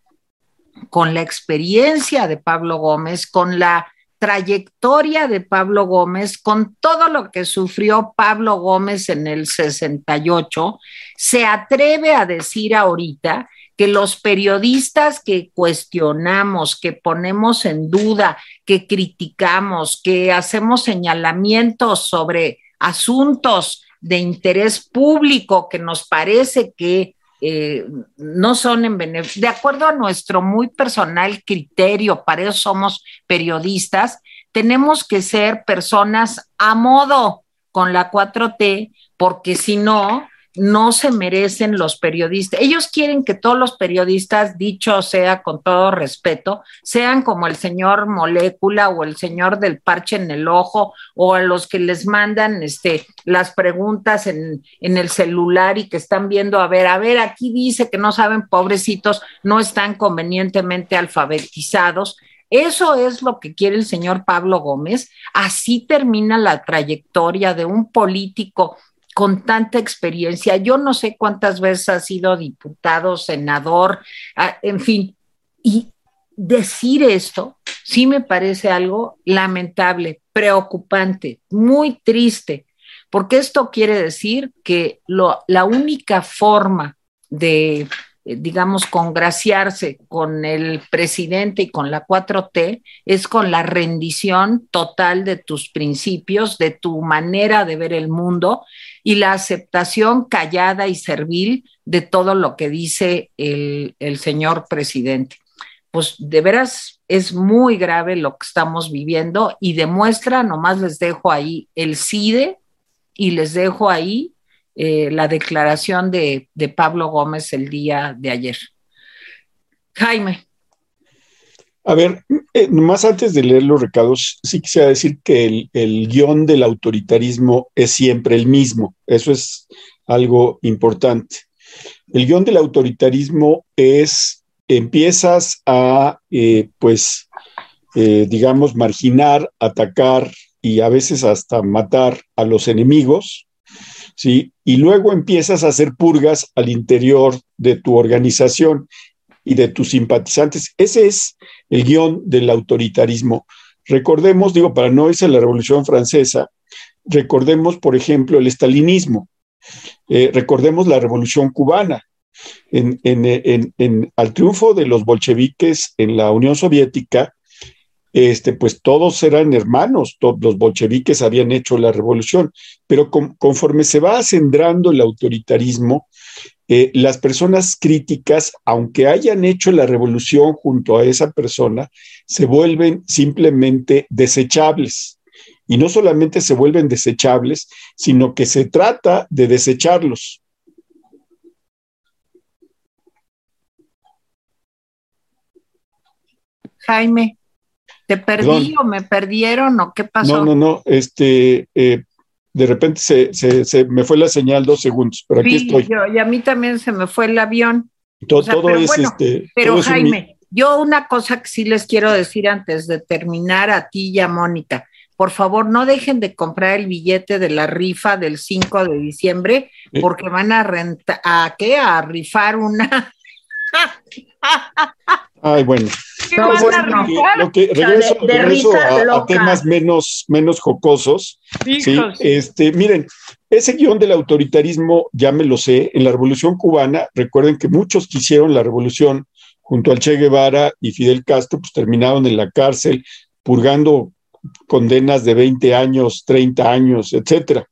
con la experiencia de Pablo Gómez, con la trayectoria de Pablo Gómez, con todo lo que sufrió Pablo Gómez en el 68, se atreve a decir ahorita que los periodistas que cuestionamos, que ponemos en duda, que criticamos, que hacemos señalamientos sobre asuntos de interés público que nos parece que eh, no son en beneficio, de acuerdo a nuestro muy personal criterio, para eso somos periodistas, tenemos que ser personas a modo con la 4T, porque si no, no se merecen los periodistas. Ellos quieren que todos los periodistas, dicho sea con todo respeto, sean como el señor molécula o el señor del parche en el ojo o a los que les mandan este, las preguntas en, en el celular y que están viendo, a ver, a ver, aquí dice que no saben, pobrecitos, no están convenientemente alfabetizados. Eso es lo que quiere el señor Pablo Gómez. Así termina la trayectoria de un político con tanta experiencia. Yo no sé cuántas veces ha sido diputado, senador, ah, en fin. Y decir esto sí me parece algo lamentable, preocupante, muy triste, porque esto quiere decir que la única forma de eh, digamos, congraciarse con el presidente y con la 4T es con la rendición total de tus principios, de tu manera de ver el mundo y la aceptación callada y servil de todo lo que dice el, señor presidente. Pues de veras es muy grave lo que estamos viviendo y demuestra, nomás les dejo ahí el CIDE y les dejo ahí eh, la declaración de, Pablo Gómez el día de ayer. Jaime. A ver, eh, más antes de leer los recados, sí quisiera decir que el, el, guion del autoritarismo es siempre el mismo. Eso es algo importante. El guion del autoritarismo es, empiezas a, eh, pues, digamos, marginar, atacar y a veces hasta matar a los enemigos, ¿sí? Y luego empiezas a hacer purgas al interior de tu organización y de tus simpatizantes. Ese es el guion del autoritarismo. Recordemos, digo, para no irse a la Revolución Francesa, recordemos, por ejemplo, el estalinismo, eh, recordemos la Revolución Cubana. En, en, al triunfo de los bolcheviques en la Unión Soviética, este, pues todos eran hermanos, los bolcheviques habían hecho la revolución, pero conforme se va acendrando el autoritarismo, eh, las personas críticas, aunque hayan hecho la revolución junto a esa persona, se vuelven simplemente desechables. Y no solamente se vuelven desechables, sino que se trata de desecharlos. Jaime. ¿Te perdí o me perdieron o qué pasó? No, no, no, este, eh, de repente se, se, me fue la señal dos segundos, pero aquí estoy. y a mí también se me fue el avión. Todo, todo es este. Pero Jaime, yo una cosa que sí les quiero decir antes de terminar a ti y a Mónica. Por favor, no dejen de comprar el billete de la rifa del 5 de diciembre, porque van a rentar, ¿a qué? A rifar una. Ay, bueno. lo que, regreso, a, temas menos, menos jocosos. ¿sí? Este, miren, ese guion del autoritarismo ya me lo sé. En la Revolución Cubana, recuerden que muchos que hicieron la revolución junto al Che Guevara y Fidel Castro, pues terminaron en la cárcel purgando condenas de 20 años, 30 años, etcétera.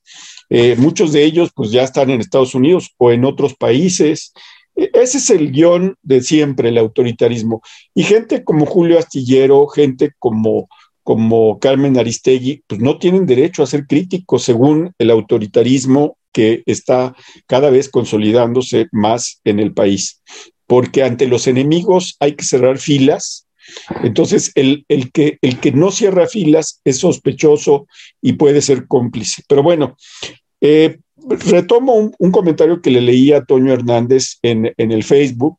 Eh, muchos de ellos pues ya están en Estados Unidos o en otros países. Ese es el guion de siempre, el autoritarismo. Y gente como Julio Astillero, gente como, como Carmen Aristegui, pues no tienen derecho a ser críticos según el autoritarismo que está cada vez consolidándose más en el país. Porque ante los enemigos hay que cerrar filas. Entonces, el, el, que, el que no cierra filas es sospechoso y puede ser cómplice. Pero bueno, eh, retomo un, comentario que le leí a Toño Hernández en, el Facebook,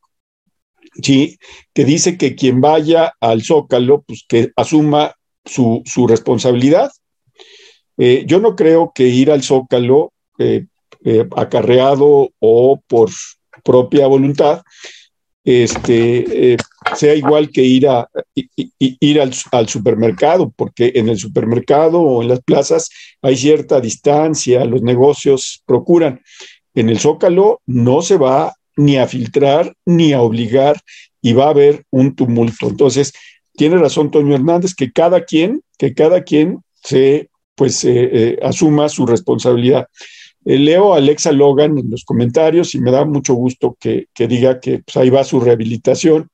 ¿sí? que dice que quien vaya al Zócalo, pues que asuma su, responsabilidad. Eh, yo no creo que ir al Zócalo eh, eh, acarreado o por propia voluntad este, sea igual que ir, a, ir al, supermercado, porque en el supermercado o en las plazas hay cierta distancia, los negocios procuran. En el zócalo no se va ni a filtrar ni a obligar y va a haber un tumulto. Entonces, tiene razón Toño Hernández que cada quien, que cada quien se pues eh, eh, asuma su responsabilidad. Eh, leo a Alexa Logan en los comentarios y me da mucho gusto que, diga que pues, ahí va su rehabilitación.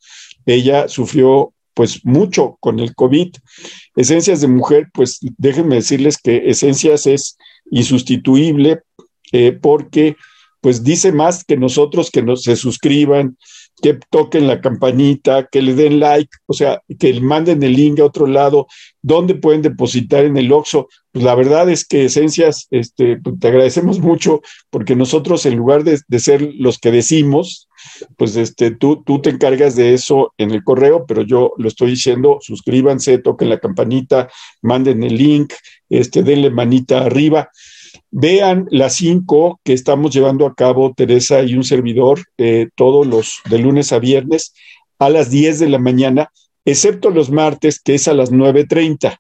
Ella sufrió pues mucho con el COVID. Esencias de mujer, pues déjenme decirles que Esencias es insustituible eh, porque pues dice más que nosotros que nos, se suscriban, que toquen la campanita, que le den like, o sea, que manden el link a otro lado, donde pueden depositar en el Oxxo. Pues la verdad es que Esencias, este, pues te agradecemos mucho porque nosotros en lugar de, de, ser los que decimos, pues este, tú, tú te encargas de eso en el correo, pero yo lo estoy diciendo, suscríbanse, toquen la campanita, manden el link, este, denle manita arriba. Vean las cinco que estamos llevando a cabo Teresa y un servidor eh, todos los de lunes a viernes a las 10 de la mañana, excepto los martes, que es a las 9.30.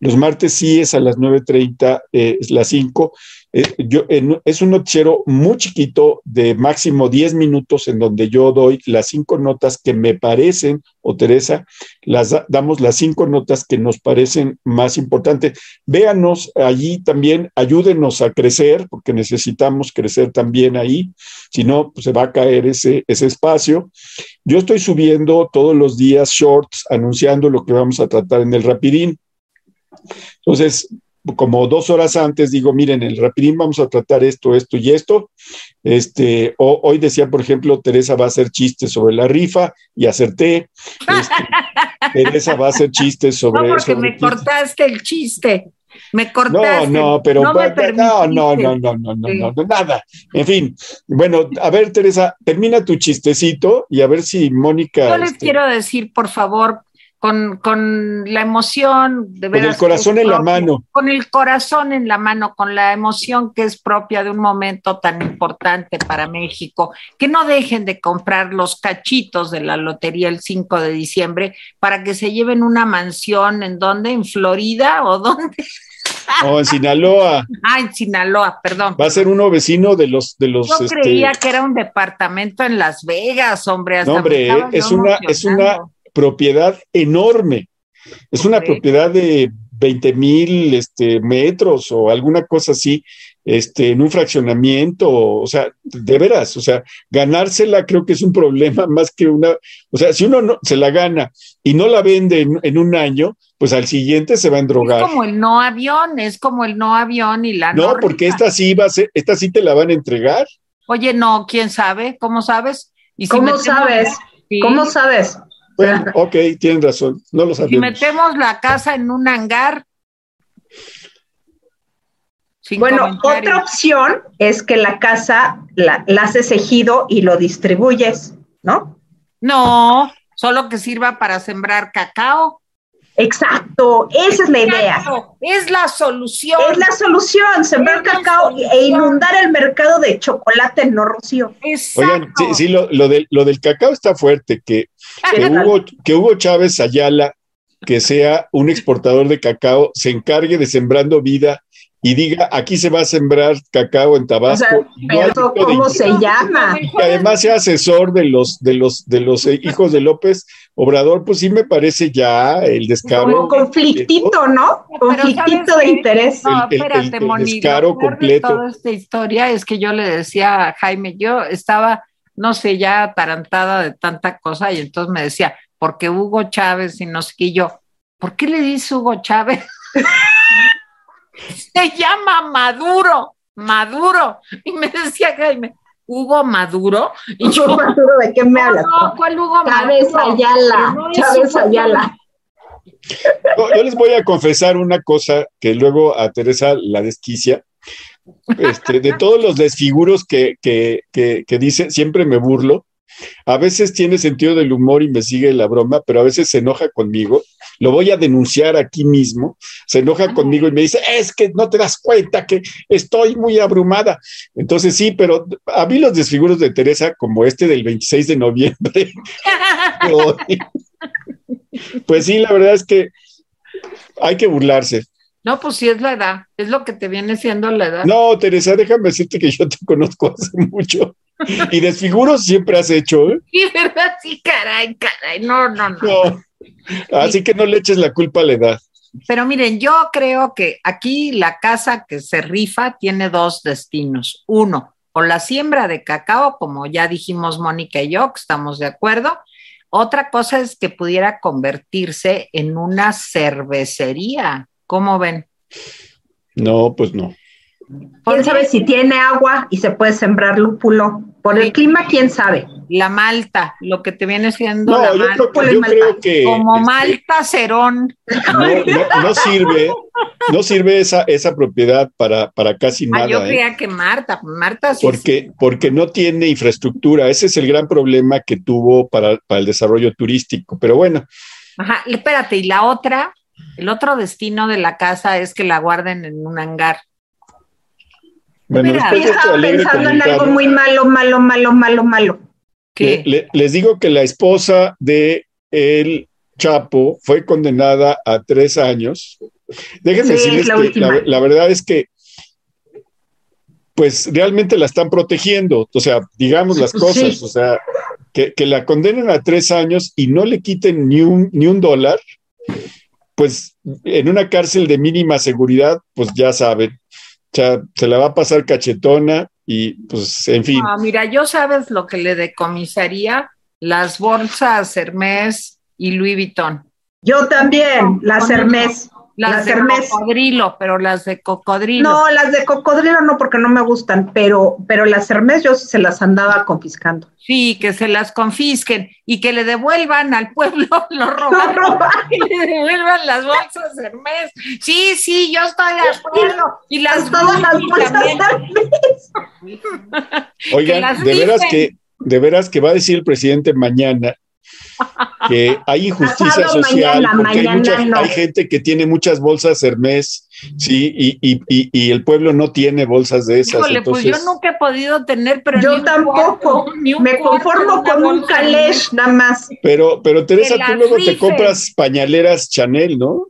Los martes sí es a las 9.30, eh, es las 5, eh, es un noticiero muy chiquito de máximo 10 minutos en donde yo doy las cinco notas que me parecen, o Teresa, las damos las cinco notas que nos parecen más importantes. Véanos allí también, ayúdenos a crecer, porque necesitamos crecer también ahí, si no, pues se va a caer ese, ese espacio. Yo estoy subiendo todos los días shorts anunciando lo que vamos a tratar en el Rapidín. Entonces, como dos horas antes digo, miren, el rapidín vamos a tratar esto, esto y esto. Este, hoy decía, por ejemplo, Teresa va a hacer chistes sobre la rifa y acerté. Este, Teresa va a hacer chistes sobre... No, porque me cortaste el chiste. Me cortaste. No, no, pero no, no, no, no, no, no, no, no, nada. En fin, bueno, a ver, Teresa, termina tu chistecito y a ver si Mónica. Yo les este quiero decir, por favor, con, con la emoción de ver. Con el corazón en la mano. Con el corazón en la mano, con la emoción que es propia de un momento tan importante para México, que no dejen de comprar los cachitos de la lotería el 5 de diciembre para que se lleven una mansión en donde, en Florida o dónde. O en Sinaloa. Ah, en Sinaloa, perdón. Va a ser uno vecino de los de los. Yo creía este, que era un departamento en Las Vegas, hombre. no, hombre, es una, es una, propiedad enorme. Es una propiedad de 20 mil este, metros o alguna cosa así, este, en un fraccionamiento, o sea, de veras, o sea, ganársela creo que es un problema más que una, o sea, si uno no, se la gana y no la vende en, un año, pues al siguiente se va a endrogar. Es como el no avión, es como el no avión y la no. No, porque esta sí va a ser, esta sí te la van a entregar. Oye, no, ¿quién sabe? ¿Cómo sabes? ¿Y ¿Cómo sabes? ¿Cómo sabes? Bueno, ok, tienen razón, no lo sabemos. Si metemos la casa en un hangar. bueno, otra opción es que la casa la, la haces ejido y lo distribuyes, ¿no? No, solo que sirva para sembrar cacao. Exacto, esa es la idea. Es la solución. Es la solución, sembrar cacao e inundar el mercado de chocolate no rocío. Exacto. Oigan, sí, sí lo, lo, lo del cacao está fuerte, que, que, Hugo, que Hugo Chávez Ayala, que sea un exportador de cacao, se encargue de sembrando vida y diga, aquí se va a sembrar cacao en Tabasco. pero ¿cómo se llama? Y además sea asesor de los, de los, de los hijos de López Obrador, pues sí me parece ya el descaro. Como conflictito, ¿no? Conflictito de interés. No, espérate, el, el descaro completo. toda esta historia es que yo le decía a Jaime, yo estaba, no sé, ya atarantada de tanta cosa, y entonces me decía, porque Hugo Chávez y no sé qué, yo, ¿por qué le dice Hugo Chávez? se llama Maduro, Maduro. Y me decía Jaime, Hugo Maduro. Y yo, Maduro, ¿de qué me hablas? No, ¿cuál Hugo Chávez Maduro? Ayala, Chávez Ayala. yo les voy a confesar una cosa que luego a Teresa la desquicia. Este, de todos los desfiguros que, que, que, que dice, siempre me burlo. A veces tiene sentido del humor y me sigue la broma, pero a veces se enoja conmigo. Lo voy a denunciar aquí mismo. Se enoja conmigo y me dice, es que no te das cuenta que estoy muy abrumada. Entonces sí, pero a mí los desfiguros de Teresa, como este del 26 de noviembre, pues sí, la verdad es que hay que burlarse. No, pues sí es la edad, es lo que te viene siendo la edad. No, Teresa, déjame decirte que yo te conozco hace mucho. Y desfiguros siempre has hecho, ¿eh? Sí, ¿verdad? Sí, caray, caray. No, no, no. Así que no le eches la culpa a la edad. Pero miren, yo creo que aquí la casa que se rifa tiene dos destinos. Uno, o la siembra de cacao, como ya dijimos Mónica y yo, que estamos de acuerdo. Otra cosa es que pudiera convertirse en una cervecería. ¿Cómo ven? No, pues no. ¿Quién sabe si tiene agua y se puede sembrar lúpulo? Por el clima, ¿quién sabe? La malta, lo que te viene siendo no, la yo malta. Creo, yo creo que, Como este, malta cerón. No, no, no, sirve, no sirve esa, esa propiedad para, para casi nada. Ah, yo ¿eh? creía que Marta, Marta sí. Porque, porque no tiene infraestructura. Ese es el gran problema que tuvo para, para el desarrollo turístico. Pero bueno. Ajá, espérate, y la otra, el otro destino de la casa es que la guarden en un hangar. Bueno, Mira, yo estaba pensando en algo muy malo, malo, malo, malo, malo. ¿Qué? le- le- les digo que la esposa de el Chapo fue condenada a tres años. Déjenme Sí, decirles es la que última. la, la verdad es que pues realmente la están protegiendo, o sea, digamos las Sí. cosas, o sea, que, que la condenen a tres años y no le quiten ni un, ni un dólar, pues en una cárcel de mínima seguridad, pues ya saben, o sea, se la va a pasar cachetona y pues en fin. Ah, mira, yo sabes lo que le decomisaría las bolsas Hermes y Louis Vuitton. Yo también, las Hermes. Las, Las de Hermes. cocodrilo, pero las de cocodrilo. No, las de cocodrilo no, porque no me gustan, pero, pero las Hermes yo se las andaba confiscando. Sí, que se las confisquen y que le devuelvan al pueblo lo No, robaron. no, que le devuelvan las bolsas Hermes. Sí, sí, yo estoy de acuerdo. Y las todas las bolsas también. Hermes. Oigan, de veras que, de veras que va a decir el presidente mañana que hay injusticia Pasado social, mañana, porque hay, no. gente que tiene muchas bolsas Hermes, sí, y, y, y, y el pueblo no tiene bolsas de esas. Híjole, entonces, pues yo nunca he podido tener, pero Yo ni tampoco. cuarto, ni un Me conformo con un calés nada más. pero, pero Teresa, tú luego te compras pañaleras Chanel, ¿no?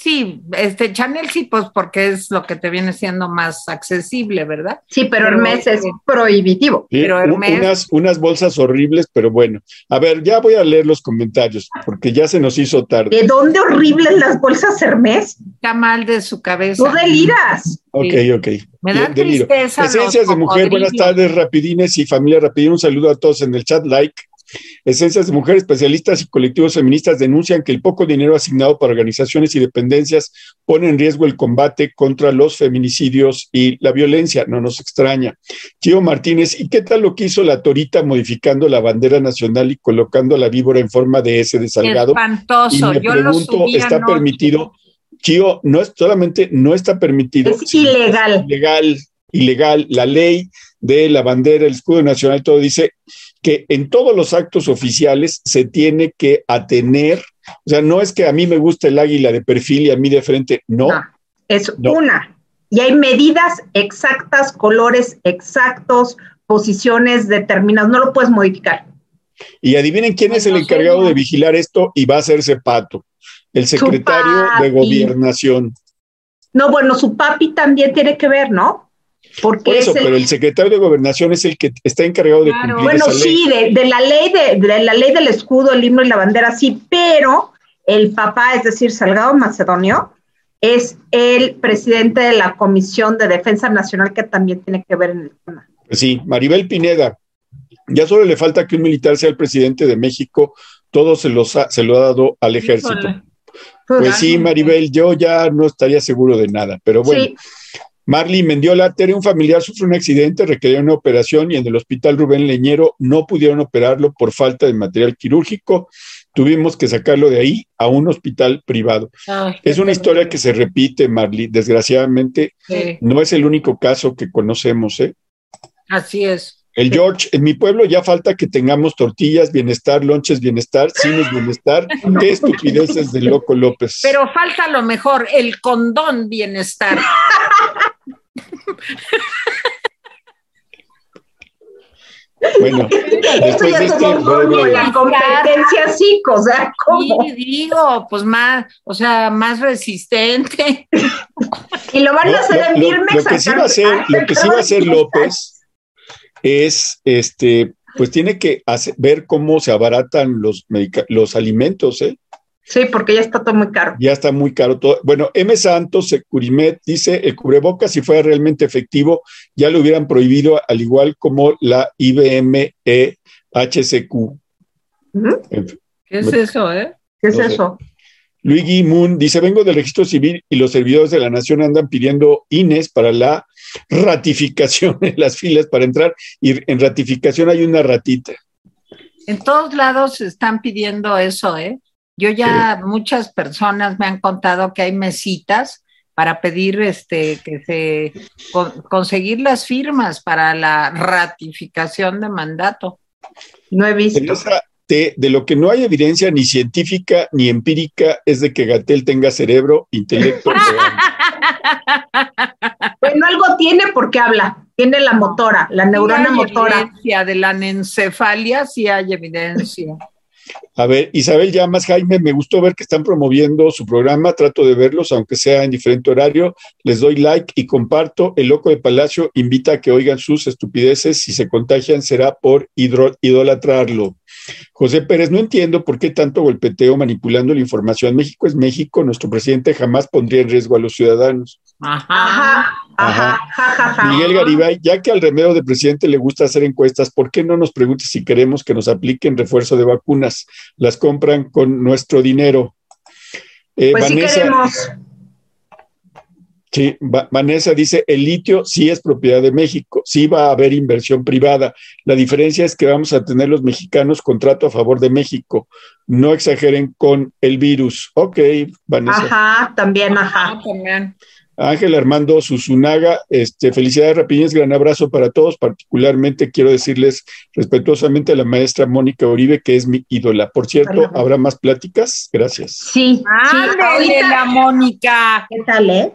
Sí, este Chanel sí, pues porque es lo que te viene siendo más accesible, ¿verdad? Sí, pero Pero- Hermes es prohibitivo. Sí, Pero un- Hermes- unas, unas bolsas horribles, pero bueno. A ver, ya voy a leer los comentarios, porque ya se nos hizo tarde. ¿De dónde horribles las bolsas Hermes? Está mal de su cabeza. Tú deliras. Ok, ok. Me da tristeza Esencias de mujer, buenas tardes, rapidines y familia rapidín. Un saludo a todos en el chat, like. Esencias de mujer, especialistas y colectivos feministas denuncian que el poco dinero asignado para organizaciones y dependencias pone en riesgo el combate contra los feminicidios y la violencia. No nos extraña. Chio Martínez, ¿y qué tal lo que hizo la Torita modificando la bandera nacional y colocando la víbora en forma de S de Salgado? Y Espantoso. me Yo lo pregunto, subí ¿está anoche. permitido? Chio, no es solamente no está permitido, Es ilegal. ilegal, ilegal. La ley de la bandera, el escudo nacional, todo dice que en todos los actos oficiales se tiene que atener, o sea, no es que a mí me gusta el águila de perfil y a mí de frente, no. No, es No. una. Y hay medidas exactas, colores exactos, posiciones determinadas. No lo puedes modificar. Y adivinen quién es el encargado de vigilar esto y va a ser Pato, el secretario de gobernación. No, bueno, su papi también tiene que ver, ¿no? Porque Por eso, es el- pero el secretario de gobernación es el que está encargado de Claro. cumplir Bueno, esa ley. sí, de, de la ley de, de la ley del escudo, el himno y la bandera, sí, pero el papá, es decir, Salgado Macedonio, es el presidente de la Comisión de Defensa Nacional que también tiene que ver en el tema. Pues sí, Maribel Pineda. Ya solo le falta que un militar sea el presidente de México. Todo se, los ha- se lo ha dado al ejército. Híjole. Pues sí, Maribel, yo ya no estaría seguro de nada, pero bueno. Sí, Marley Mendiola, Tere, un familiar sufre un accidente, requería una operación y en el hospital Rubén Leñero no pudieron operarlo por falta de material quirúrgico. Tuvimos que sacarlo de ahí a un hospital privado. Ay, Es una historia que se repite, Marley. Desgraciadamente, Sí, no es el único caso que conocemos, ¿eh? así es. El George, en mi pueblo ya falta que tengamos tortillas, bienestar, lonches, bienestar, cines, bienestar. Qué estupideces de Loco López. Pero falta lo mejor, el condón bienestar. bueno, esto ya de es este breve- la competencia psico, o sea, ¿cómo? Y digo, pues más, o sea, más resistente. Y lo van a hacer en lo, Birmex. lo que sí va a hacer, lo que sí va a hacer López es, este, pues tiene que hacer- ver cómo se abaratan los, los alimentos, ¿eh? Sí, porque ya está todo muy caro. Ya está muy caro todo. Bueno, M. Santos, Securimet, dice, el cubrebocas, si fuera realmente efectivo, ya lo hubieran prohibido, al igual como la IBM E HCQ. Ujú. En fin, ¿Qué es eso, eh? ¿Qué es No sé. eso? Luigi Moon dice, vengo del registro civil y los servidores de la nación andan pidiendo INES para la ratificación en las filas para entrar y en ratificación hay una ratita. En todos lados están pidiendo eso, ¿eh? Yo ya muchas personas me han contado que hay mesitas para pedir este que se conseguir las firmas para la ratificación de mandato. No he visto de lo que no hay evidencia ni científica ni empírica es de que Gatel tenga cerebro, intelecto. bueno, algo tiene porque habla, tiene la motora, la neurona motora. Evidencia de la encefalia sí hay evidencia. A ver, Isabel Llamas, Jaime, me gustó ver que están promoviendo su programa, trato de verlos, aunque sea en diferente horario, les doy like y comparto. El Loco de Palacio invita a que oigan sus estupideces, si se contagian será por idolatrarlo. José Pérez, no entiendo por qué tanto golpeteo manipulando la información. México es México, nuestro presidente jamás pondría en riesgo a los ciudadanos. Ajá, ajá, Miguel Garibay, ya que al remedio de presidente le gusta hacer encuestas, ¿por qué no nos pregunte si queremos que nos apliquen refuerzo de vacunas? Las compran con nuestro dinero. Eh, pues queremos. Sí, Vanessa dice, el litio sí es propiedad de México, sí va a haber inversión privada. La diferencia es que vamos a tener los mexicanos contrato a favor de México. No exageren con el virus. Ok, Vanessa. Ajá, también, ajá. También. Ángel Armando Susunaga, este, felicidades Rapiñez, gran abrazo para todos. Particularmente quiero decirles respetuosamente a la maestra Mónica Uribe, que es mi ídola. Por cierto, ¿habrá más pláticas? Gracias. Sí, sí, la Mónica. ¿Qué tal, eh?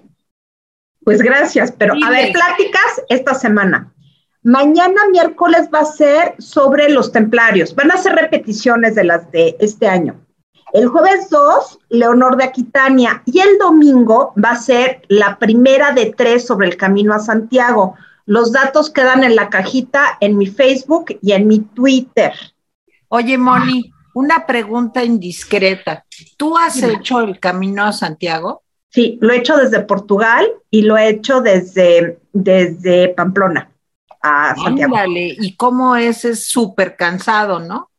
Pues gracias, pero a ver, pláticas esta semana. Mañana miércoles va a ser sobre los templarios. Van a ser repeticiones de las de este año. El jueves 2, Leonor de Aquitania. Y el domingo va a ser la primera de tres sobre el camino a Santiago. Los datos quedan en la cajita en mi Facebook y en mi Twitter. Oye, Moni, una pregunta indiscreta. ¿Tú has hecho el camino a Santiago? Sí, lo he hecho desde Portugal y lo he hecho desde, desde Pamplona a Santiago. ¿y cómo es? Es súper cansado, ¿no?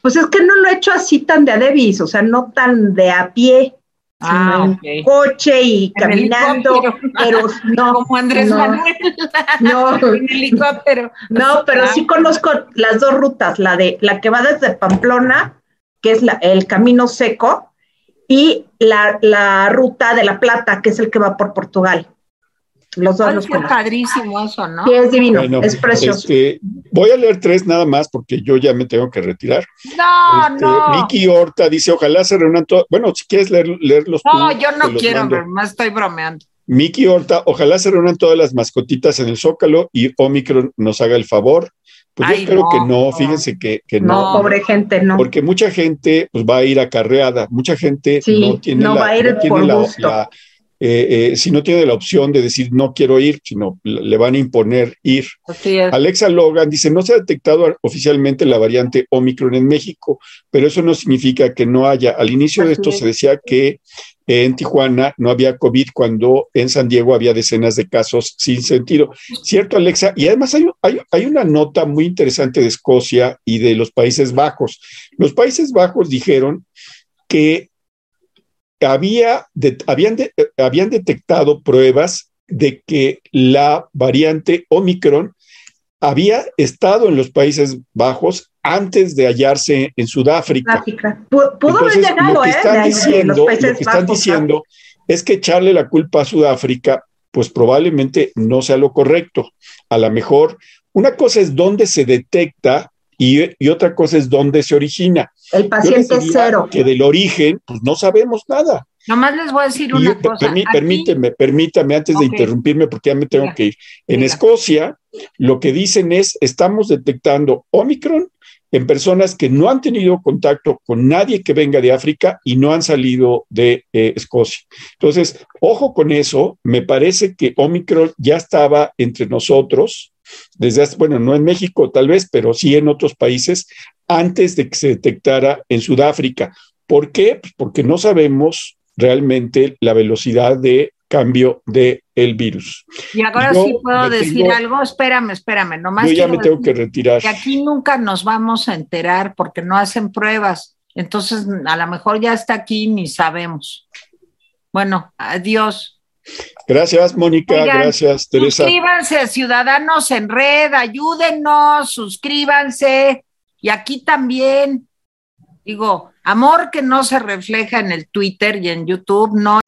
Pues es que no lo he hecho así tan de a o sea, no tan de a pie, ah, en coche y caminando, pero no. Como Andrés Manuel. No, en helicóptero. No, pero sí conozco las dos rutas, la de la que va desde Pamplona, que es la, el camino seco, y la, ruta de la Plata, que es el que va por Portugal. Los dos los padrísimo eso, ¿no? Sí, es divino, es precioso. Este, voy a leer tres nada más porque yo ya me tengo que retirar. No, este, no. Vicky Horta dice, ojalá se reúnan todos. Bueno, si quieres leer, leerlos. No, yo no quiero, más estoy bromeando. Miki Horta, ojalá se reúnan todas las mascotitas en el Zócalo y Omicron nos haga el favor. Pues yo espero que no, fíjense que, no. No, pobre gente, no. Porque mucha gente pues, va a ir acarreada, mucha gente no tiene no la, va a ir por la, eh, eh, si no tiene la opción de decir no quiero ir, sino le van a imponer ir. Alexa Logan dice, no se ha detectado oficialmente la variante Omicron en México, pero eso no significa que no haya. Al inicio de esto se decía que en Tijuana no había COVID cuando en San Diego había decenas de casos sin sentido. ¿Cierto, Alexa? Y además hay, hay, una nota muy interesante de Escocia y de los Países Bajos. Los Países Bajos dijeron que había habían, habían detectado pruebas de que la variante Omicron había estado en los Países Bajos antes de hallarse en Sudáfrica. Pudo haber llegado, lo que ¿eh? están diciendo, lo que están diciendo es que echarle la culpa a Sudáfrica, pues probablemente no sea lo correcto. A lo mejor, una cosa es dónde se detecta y, otra cosa es dónde se origina. El paciente cero. Que del origen, pues no sabemos nada. Nomás les voy a decir una cosa. permíteme, permítame antes de interrumpirme porque ya me tengo que ir. En Escocia, lo que dicen es, estamos detectando Omicron en personas que no han tenido contacto con nadie que venga de África y no han salido de eh, Escocia. Entonces, ojo con eso, me parece que Omicron ya estaba entre nosotros, desde bueno, no en México tal vez, pero sí en otros países, antes de que se detectara en Sudáfrica. ¿Por qué? Pues porque no sabemos realmente la velocidad de cambio del el virus. Y ahora sí puedo decir algo, espérame, espérame, nomás. Yo ya me tengo que retirar. Que aquí nunca nos vamos a enterar porque no hacen pruebas. Entonces, a lo mejor ya está aquí, ni sabemos. Bueno, adiós. Gracias, Mónica. gracias, Teresa. Suscríbanse, Ciudadanos en Red, ayúdenos, suscríbanse. Y aquí también, digo, amor que no se refleja en el Twitter y en YouTube, no.